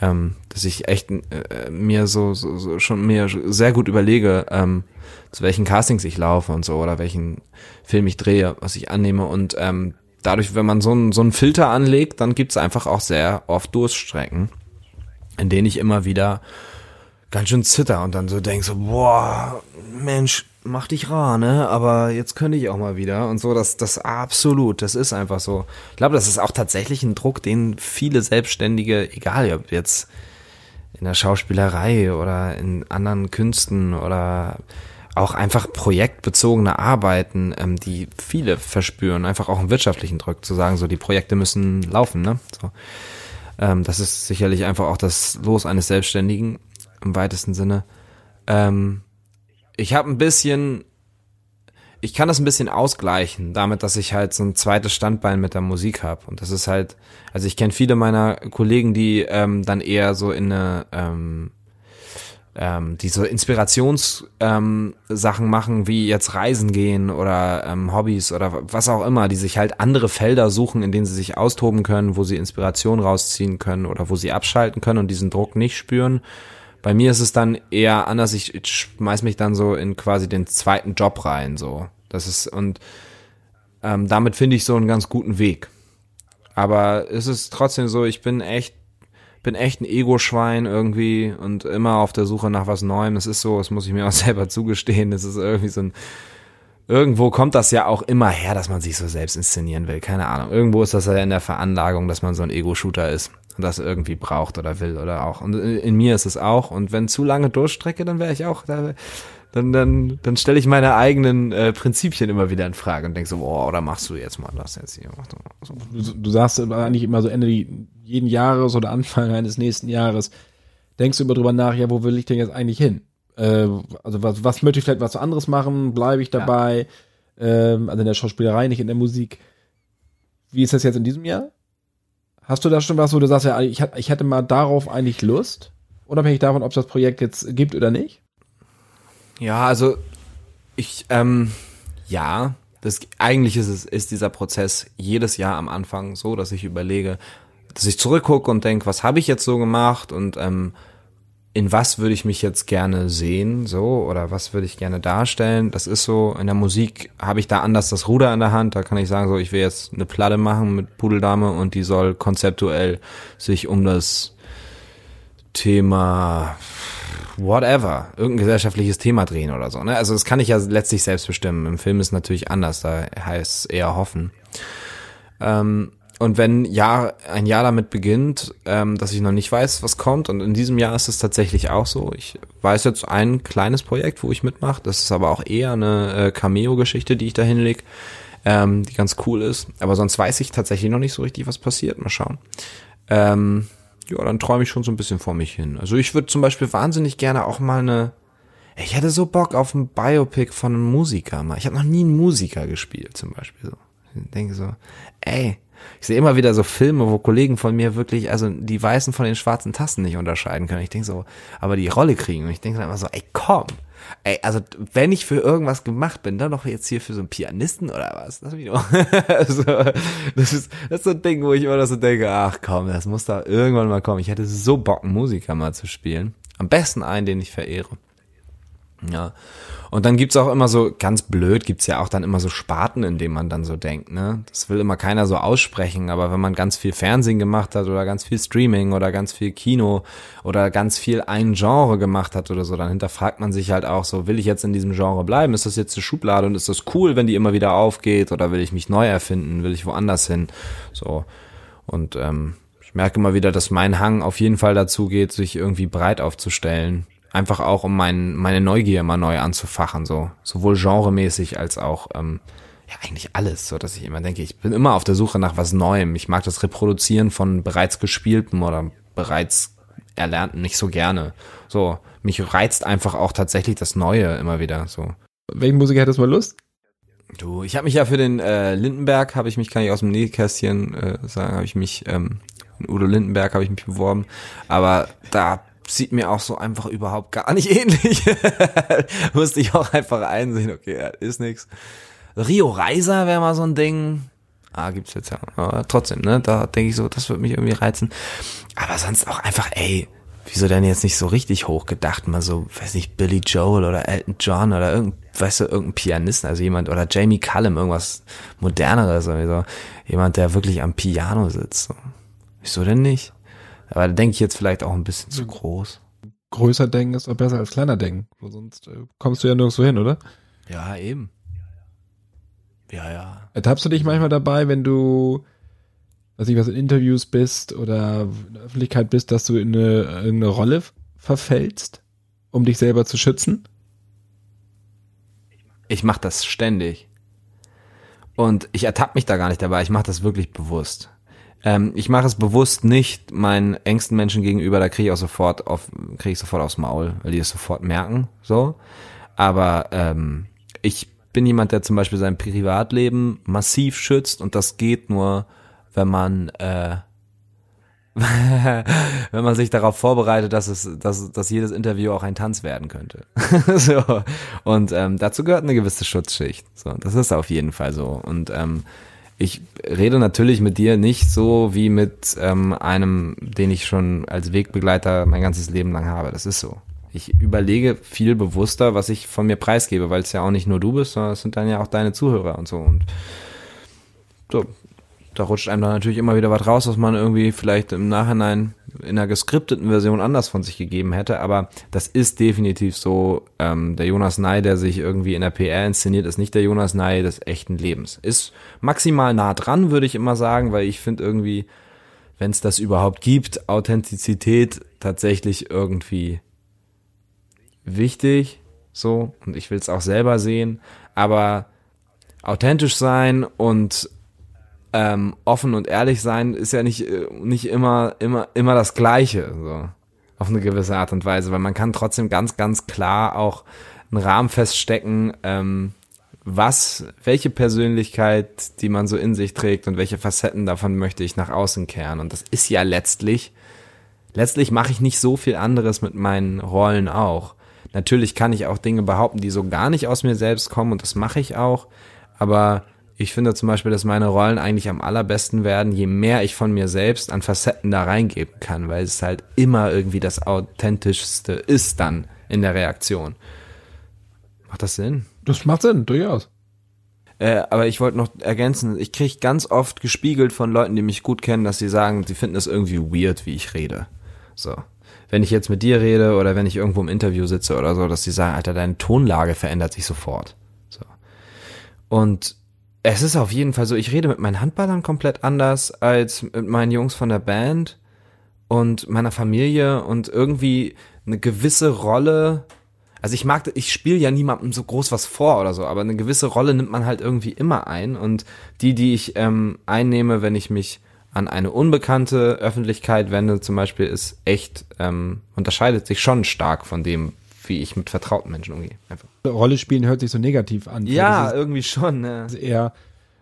ähm, dass ich echt äh, mir so, so, so schon mir sehr gut überlege, ähm, zu welchen Castings ich laufe und so oder welchen Film ich drehe, was ich annehme und ähm, dadurch, wenn man so einen, so einen Filter anlegt, dann gibt's einfach auch sehr oft Durststrecken, in denen ich immer wieder ganz schön zitter und dann so denk so, boah, Mensch, mach dich rar, ne? Aber jetzt könnte ich auch mal wieder und so, das, das absolut, das ist einfach so. Ich glaube, das ist auch tatsächlich ein Druck, den viele Selbstständige, egal ob jetzt in der Schauspielerei oder in anderen Künsten oder auch einfach projektbezogene Arbeiten, ähm, die viele verspüren, einfach auch einen wirtschaftlichen Druck zu sagen, so die Projekte müssen laufen, ne? So. Ähm, das ist sicherlich einfach auch das Los eines Selbstständigen im weitesten Sinne. Ähm, ich habe ein bisschen, ich kann das ein bisschen ausgleichen, damit, dass ich halt so ein zweites Standbein mit der Musik habe. Und das ist halt, also ich kenne viele meiner Kollegen, die ähm, dann eher so in eine ähm, ähm, die so Inspirationssachen ähm, machen, wie jetzt Reisen gehen oder ähm, Hobbys oder was auch immer, die sich halt andere Felder suchen, in denen sie sich austoben können, wo sie Inspiration rausziehen können oder wo sie abschalten können und diesen Druck nicht spüren bei mir ist es dann eher anders. Ich schmeiß mich dann so in quasi den zweiten Job rein. So, das ist und ähm, damit finde ich so einen ganz guten Weg. Aber es ist trotzdem so, ich bin echt, bin echt ein Ego-Schwein irgendwie und immer auf der Suche nach was Neuem. Das ist so, das muss ich mir auch selber zugestehen. Das ist irgendwie so ein, irgendwo kommt das ja auch immer her, dass man sich so selbst inszenieren will. Keine Ahnung. Irgendwo ist das ja in der Veranlagung, dass man so ein Ego-Shooter ist und das irgendwie braucht oder will oder auch. Und in mir ist es auch. Und wenn zu lange durchstrecke, dann wäre ich auch da. Dann, dann, dann stelle ich meine eigenen äh, Prinzipien immer wieder in Frage und denke so, boah, oder machst du jetzt mal das jetzt hier? Du, du sagst eigentlich immer so Ende jeden Jahres oder Anfang eines nächsten Jahres, denkst du immer drüber nach, ja, wo will ich denn jetzt eigentlich hin? Äh, also was, was möchte ich vielleicht was anderes machen? Bleibe ich dabei? Ja. Ähm, also in der Schauspielerei, nicht in der Musik. Wie ist das jetzt in diesem Jahr? Hast du da schon was, wo du sagst, ja, ich, ich hätte mal darauf eigentlich Lust? Unabhängig davon, ob es das Projekt jetzt gibt oder nicht? Ja, also ich, ähm, ja, das, eigentlich ist es, ist dieser Prozess jedes Jahr am Anfang so, dass ich überlege, dass ich zurückgucke und denke, was habe ich jetzt so gemacht und ähm, in was würde ich mich jetzt gerne sehen, so, oder was würde ich gerne darstellen. Das ist so, in der Musik habe ich da anders das Ruder in der Hand. Da kann ich sagen, so, ich will jetzt eine Platte machen mit Pudeldame und die soll konzeptuell sich um das Thema whatever, irgendein gesellschaftliches Thema drehen oder so. Ne? Also das kann ich ja letztlich selbst bestimmen. Im Film ist natürlich anders, da heißt es eher hoffen. Ähm, und wenn Jahr, ein Jahr damit beginnt, ähm, dass ich noch nicht weiß, was kommt, und in diesem Jahr ist es tatsächlich auch so. Ich weiß jetzt ein kleines Projekt, wo ich mitmache. Das ist aber auch eher eine äh, Cameo-Geschichte, die ich da hinlege, ähm, die ganz cool ist. Aber sonst weiß ich tatsächlich noch nicht so richtig, was passiert. Mal schauen. Ähm, ja, dann träume ich schon so ein bisschen vor mich hin. Also ich würde zum Beispiel wahnsinnig gerne auch mal eine. Ich hätte so Bock auf ein Biopic von einem Musiker mal. Ich habe noch nie einen Musiker gespielt, zum Beispiel. Ich denke so, ey, ich sehe immer wieder so Filme, wo Kollegen von mir wirklich, also die weißen von den schwarzen Tassen nicht unterscheiden können. Ich denke so, aber die Rolle kriegen. Und ich denke dann immer so, ey, komm. Ey, also wenn ich für irgendwas gemacht bin, dann doch jetzt hier für so einen Pianisten oder was? Das, also, das, ist, das ist so ein Ding, wo ich immer so denke, ach komm, das muss da irgendwann mal kommen. Ich hätte so Bock, Musiker mal zu spielen. Am besten einen, den ich verehre. Ja. Und dann gibt's auch immer so, ganz blöd, gibt's ja auch dann immer so Sparten, in denen man dann so denkt, ne? Das will immer keiner so aussprechen, aber wenn man ganz viel Fernsehen gemacht hat oder ganz viel Streaming oder ganz viel Kino oder ganz viel ein Genre gemacht hat oder so, dann hinterfragt man sich halt auch so, will ich jetzt in diesem Genre bleiben? Ist das jetzt eine Schublade und ist das cool, wenn die immer wieder aufgeht oder will ich mich neu erfinden? Will ich woanders hin? So. Und ähm, ich merke immer wieder, dass mein Hang auf jeden Fall dazu geht, sich irgendwie breit aufzustellen einfach auch um mein, meine Neugier mal neu anzufachen, so sowohl genremäßig als auch ähm, ja eigentlich alles, so dass ich immer denke, ich bin immer auf der Suche nach was Neuem. Ich mag das Reproduzieren von bereits gespieltem oder bereits erlernten nicht so gerne. So mich reizt einfach auch tatsächlich das Neue immer wieder. So Welchen Musiker hättest du mal Lust? Du, ich habe mich ja für den äh, Lindenberg, habe ich mich, kann ich aus dem Nähkästchen äh, sagen, habe ich mich, ähm, Udo Lindenberg habe ich mich beworben, aber da sieht mir auch so einfach überhaupt gar nicht ähnlich. Musste ich auch einfach einsehen, okay, ist nix. Rio Reiser wäre mal so ein Ding. Ah, gibt's jetzt ja. Aber trotzdem, ne, da denke ich so, das würde mich irgendwie reizen. Aber sonst auch einfach, ey, wieso denn jetzt nicht so richtig hochgedacht, mal so, weiß nicht, Billy Joel oder Elton John oder irgend, weißt du, irgendein Pianisten, also jemand, oder Jamie Cullum, irgendwas moderneres, oder so. jemand, der wirklich am Piano sitzt. So. Wieso denn nicht? Aber da denke ich jetzt vielleicht auch ein bisschen zu groß. Größer denken ist doch besser als kleiner denken. Sonst äh, kommst du ja nirgendwo hin, oder? Ja, eben. Ja, ja. Ertappst du dich manchmal dabei, wenn du, weiß ich was, in Interviews bist oder in der Öffentlichkeit bist, dass du in eine, in eine Rolle verfällst, um dich selber zu schützen? Ich mache das ständig. Und ich ertappe mich da gar nicht dabei. Ich mache das wirklich bewusst. Ähm, ich mache es bewusst nicht meinen engsten Menschen gegenüber, da kriege ich auch sofort auf, kriege ich sofort aufs Maul, weil die es sofort merken. So. Aber ähm, ich bin jemand, der zum Beispiel sein Privatleben massiv schützt und das geht nur, wenn man äh, wenn man sich darauf vorbereitet, dass es, dass, dass jedes Interview auch ein Tanz werden könnte. so. Und ähm, dazu gehört eine gewisse Schutzschicht. So, das ist auf jeden Fall so. Und ähm, ich rede natürlich mit dir nicht so wie mit ähm, einem, den ich schon als Wegbegleiter mein ganzes Leben lang habe. Das ist so. Ich überlege viel bewusster, was ich von mir preisgebe, weil es ja auch nicht nur du bist, sondern es sind dann ja auch deine Zuhörer und so. Und so, da rutscht einem dann natürlich immer wieder was raus, was man irgendwie vielleicht im Nachhinein in einer geskripteten Version anders von sich gegeben hätte. Aber das ist definitiv so. Ähm, der Jonas Ney, der sich irgendwie in der PR inszeniert, ist nicht der Jonas Ney des echten Lebens. Ist maximal nah dran, würde ich immer sagen, weil ich finde irgendwie, wenn es das überhaupt gibt, Authentizität tatsächlich irgendwie wichtig, so, und ich will es auch selber sehen, aber authentisch sein und ähm, offen und ehrlich sein ist ja nicht, äh, nicht immer, immer, immer das Gleiche, so, auf eine gewisse Art und Weise, weil man kann trotzdem ganz, ganz klar auch einen Rahmen feststecken, ähm, was, welche Persönlichkeit, die man so in sich trägt und welche Facetten davon möchte ich nach außen kehren. Und das ist ja letztlich, letztlich mache ich nicht so viel anderes mit meinen Rollen auch. Natürlich kann ich auch Dinge behaupten, die so gar nicht aus mir selbst kommen und das mache ich auch. Aber ich finde zum Beispiel, dass meine Rollen eigentlich am allerbesten werden, je mehr ich von mir selbst an Facetten da reingeben kann, weil es halt immer irgendwie das authentischste ist dann in der Reaktion. Macht das Sinn? Das macht Sinn, durchaus. Äh, aber ich wollte noch ergänzen, ich kriege ganz oft gespiegelt von Leuten, die mich gut kennen, dass sie sagen, sie finden es irgendwie weird, wie ich rede. So wenn ich jetzt mit dir rede oder wenn ich irgendwo im Interview sitze oder so, dass die sagen, Alter, deine Tonlage verändert sich sofort. So. Und es ist auf jeden Fall so, ich rede mit meinen Handballern komplett anders als mit meinen Jungs von der Band und meiner Familie und irgendwie eine gewisse Rolle. Also ich mag, ich spiele ja niemandem so groß was vor oder so, aber eine gewisse Rolle nimmt man halt irgendwie immer ein und die, die ich ähm, einnehme, wenn ich mich an eine unbekannte Öffentlichkeit wende, zum Beispiel, ist echt, ähm, unterscheidet sich schon stark von dem, wie ich mit vertrauten Menschen umgehe. Einfach. Rolle spielen hört sich so negativ an. Ja, irgendwie schon. Ne? Eher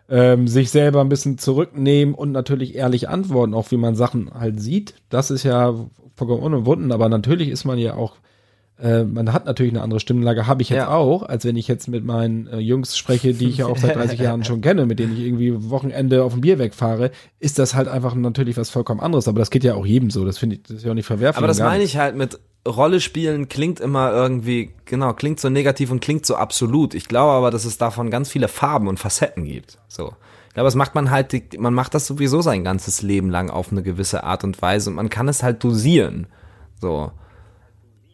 ähm, sich selber ein bisschen zurücknehmen und natürlich ehrlich antworten, auch wie man Sachen halt sieht. Das ist ja vollkommen unumwunden, aber natürlich ist man ja auch äh, man hat natürlich eine andere Stimmlage, habe ich jetzt ja. auch, als wenn ich jetzt mit meinen äh, Jungs spreche, die ich ja auch seit 30 Jahren schon kenne, mit denen ich irgendwie Wochenende auf dem Bier wegfahre, ist das halt einfach natürlich was vollkommen anderes. Aber das geht ja auch jedem so, das finde ich, das ist ja auch nicht verwerflich. Aber das meine ich halt mit Rolle spielen klingt immer irgendwie, genau, klingt so negativ und klingt so absolut. Ich glaube aber, dass es davon ganz viele Farben und Facetten gibt. So. Ich glaube, das macht man halt, man macht das sowieso sein ganzes Leben lang auf eine gewisse Art und Weise und man kann es halt dosieren. So.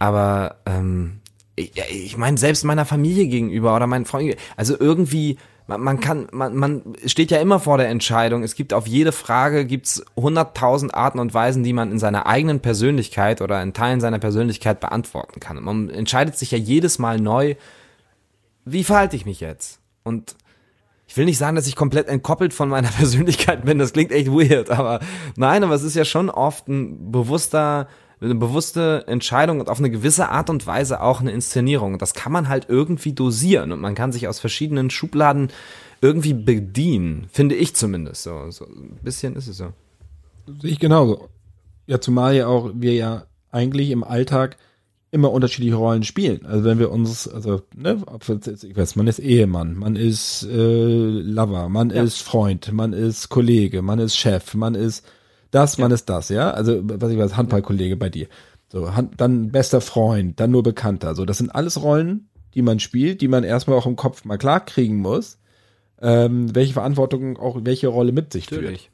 Aber ähm, ich, ich meine, selbst meiner Familie gegenüber oder meinen Freunden, also irgendwie man, man kann, man, man steht ja immer vor der Entscheidung. Es gibt auf jede Frage gibt's hunderttausend Arten und Weisen, die man in seiner eigenen Persönlichkeit oder in Teilen seiner Persönlichkeit beantworten kann. Man entscheidet sich ja jedes Mal neu, wie verhalte ich mich jetzt? Und ich will nicht sagen, dass ich komplett entkoppelt von meiner Persönlichkeit bin. Das klingt echt weird, aber nein, aber es ist ja schon oft ein bewusster eine bewusste Entscheidung und auf eine gewisse Art und Weise auch eine Inszenierung. Das kann man halt irgendwie dosieren und man kann sich aus verschiedenen Schubladen irgendwie bedienen, finde ich zumindest. So, so ein bisschen ist es so. Sehe ich genauso. Ja, zumal ja auch wir ja eigentlich im Alltag immer unterschiedliche Rollen spielen. Also wenn wir uns, also, ne, ich weiß, man ist Ehemann, man ist äh, Lover, man ja. ist Freund, man ist Kollege, man ist Chef, man ist das, man ist das, ja. Also, was ich weiß, Handballkollege bei dir. So, Hand, dann bester Freund, dann nur Bekannter. So, das sind alles Rollen, die man spielt, die man erstmal auch im Kopf mal klar kriegen muss, ähm, welche Verantwortung auch welche Rolle mit sich Natürlich. führt.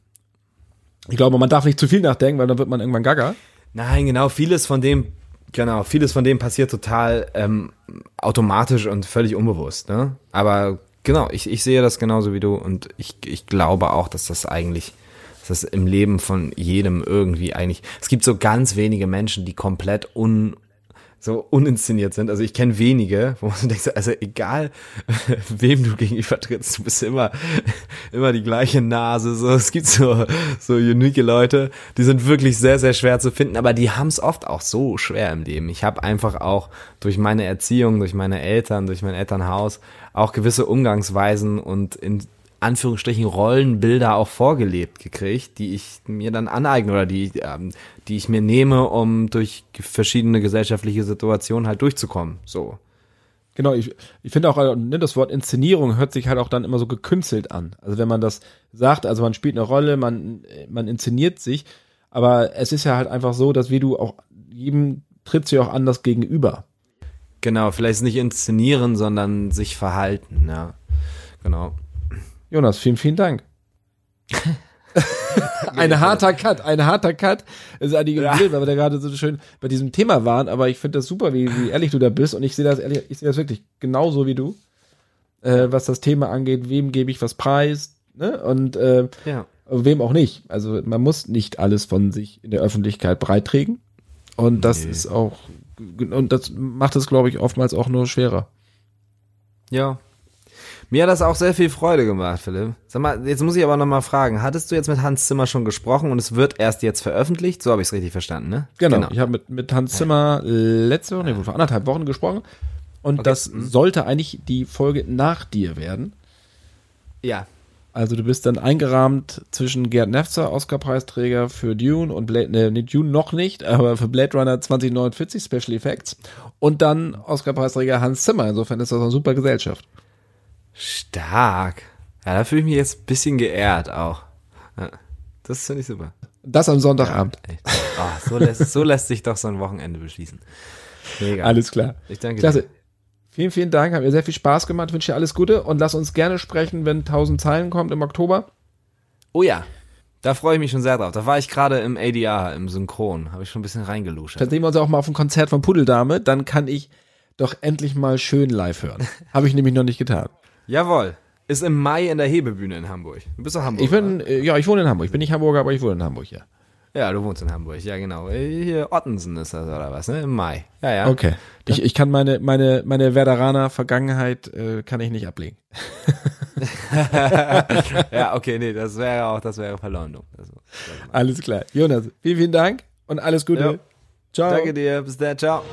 Ich glaube, man darf nicht zu viel nachdenken, weil dann wird man irgendwann gaga. Nein, genau, vieles von dem, genau, vieles von dem passiert total ähm, automatisch und völlig unbewusst, ne? Aber genau, ich, ich sehe das genauso wie du und ich, ich glaube auch, dass das eigentlich das im Leben von jedem irgendwie eigentlich. Es gibt so ganz wenige Menschen, die komplett un so uninszeniert sind. Also ich kenne wenige, wo man denkt, also egal wem du gegenüber trittst, du bist immer immer die gleiche Nase. So es gibt so so unique Leute, die sind wirklich sehr sehr schwer zu finden, aber die haben es oft auch so schwer im Leben. Ich habe einfach auch durch meine Erziehung, durch meine Eltern, durch mein Elternhaus auch gewisse Umgangsweisen und in Anführungsstrichen Rollenbilder auch vorgelebt gekriegt, die ich mir dann aneigne oder die, ähm, die ich mir nehme, um durch verschiedene gesellschaftliche Situationen halt durchzukommen. So. Genau, ich, ich finde auch, äh, ne, das Wort Inszenierung hört sich halt auch dann immer so gekünstelt an. Also wenn man das sagt, also man spielt eine Rolle, man, man inszeniert sich, aber es ist ja halt einfach so, dass wie du auch jedem tritt sie auch anders gegenüber. Genau, vielleicht nicht inszenieren, sondern sich verhalten, ja. Genau. Jonas, vielen, vielen Dank. ein harter Cut, ein harter Cut. Es ist eigentlich ja. weil wir da gerade so schön bei diesem Thema waren, aber ich finde das super, wie, wie ehrlich du da bist und ich sehe das ehrlich, ich sehe das wirklich genauso wie du, äh, was das Thema angeht, wem gebe ich was preis, ne? Und äh, ja. wem auch nicht. Also man muss nicht alles von sich in der Öffentlichkeit breitregen und das nee. ist auch und das macht es, glaube ich, oftmals auch nur schwerer. Ja, mir hat das auch sehr viel Freude gemacht, Philipp. Sag mal, jetzt muss ich aber nochmal fragen, hattest du jetzt mit Hans Zimmer schon gesprochen und es wird erst jetzt veröffentlicht? So habe ich es richtig verstanden, ne? Genau, genau. ich habe mit, mit Hans Zimmer letzte Woche, nee, vor anderthalb Wochen gesprochen und okay. das mhm. sollte eigentlich die Folge nach dir werden. Ja. Also du bist dann eingerahmt zwischen Gerd Nefzer, Oscar-Preisträger für Dune und Blade, ne, nee, Dune noch nicht, aber für Blade Runner 2049 Special Effects und dann Oscar-Preisträger Hans Zimmer. Insofern ist das eine super Gesellschaft. Stark. Ja, da fühle ich mich jetzt ein bisschen geehrt auch. Ja, das finde ich super. Das am Sonntagabend. Ja, oh, so, lässt, so lässt sich doch so ein Wochenende beschließen. Mega. Alles klar. Ich danke Klasse. dir. Vielen, vielen Dank. Hat mir sehr viel Spaß gemacht. Wünsche dir alles Gute und lass uns gerne sprechen, wenn 1000 Zeilen kommt im Oktober. Oh ja. Da freue ich mich schon sehr drauf. Da war ich gerade im ADR, im Synchron. Habe ich schon ein bisschen reingeluscht. Dann sehen wir uns auch mal auf dem Konzert von Pudeldame. Dann kann ich doch endlich mal schön live hören. Habe ich nämlich noch nicht getan. Jawohl. Ist im Mai in der Hebebühne in Hamburg. Du bist doch Hamburg. Ich bin, äh, ja, ich wohne in Hamburg. Ich bin nicht Hamburger, aber ich wohne in Hamburg, ja. Ja, du wohnst in Hamburg, ja genau. Äh, hier Ottensen ist das oder was, ne? Im Mai. Ja, ja. Okay. Ich, ich kann meine, meine, meine Werderaner Vergangenheit äh, kann ich nicht ablegen. ja, okay, nee, das wäre auch, das wäre Verleumdung. Also, alles klar. Jonas, vielen, vielen Dank und alles Gute. Ja. Ciao. Danke dir, bis dann, ciao.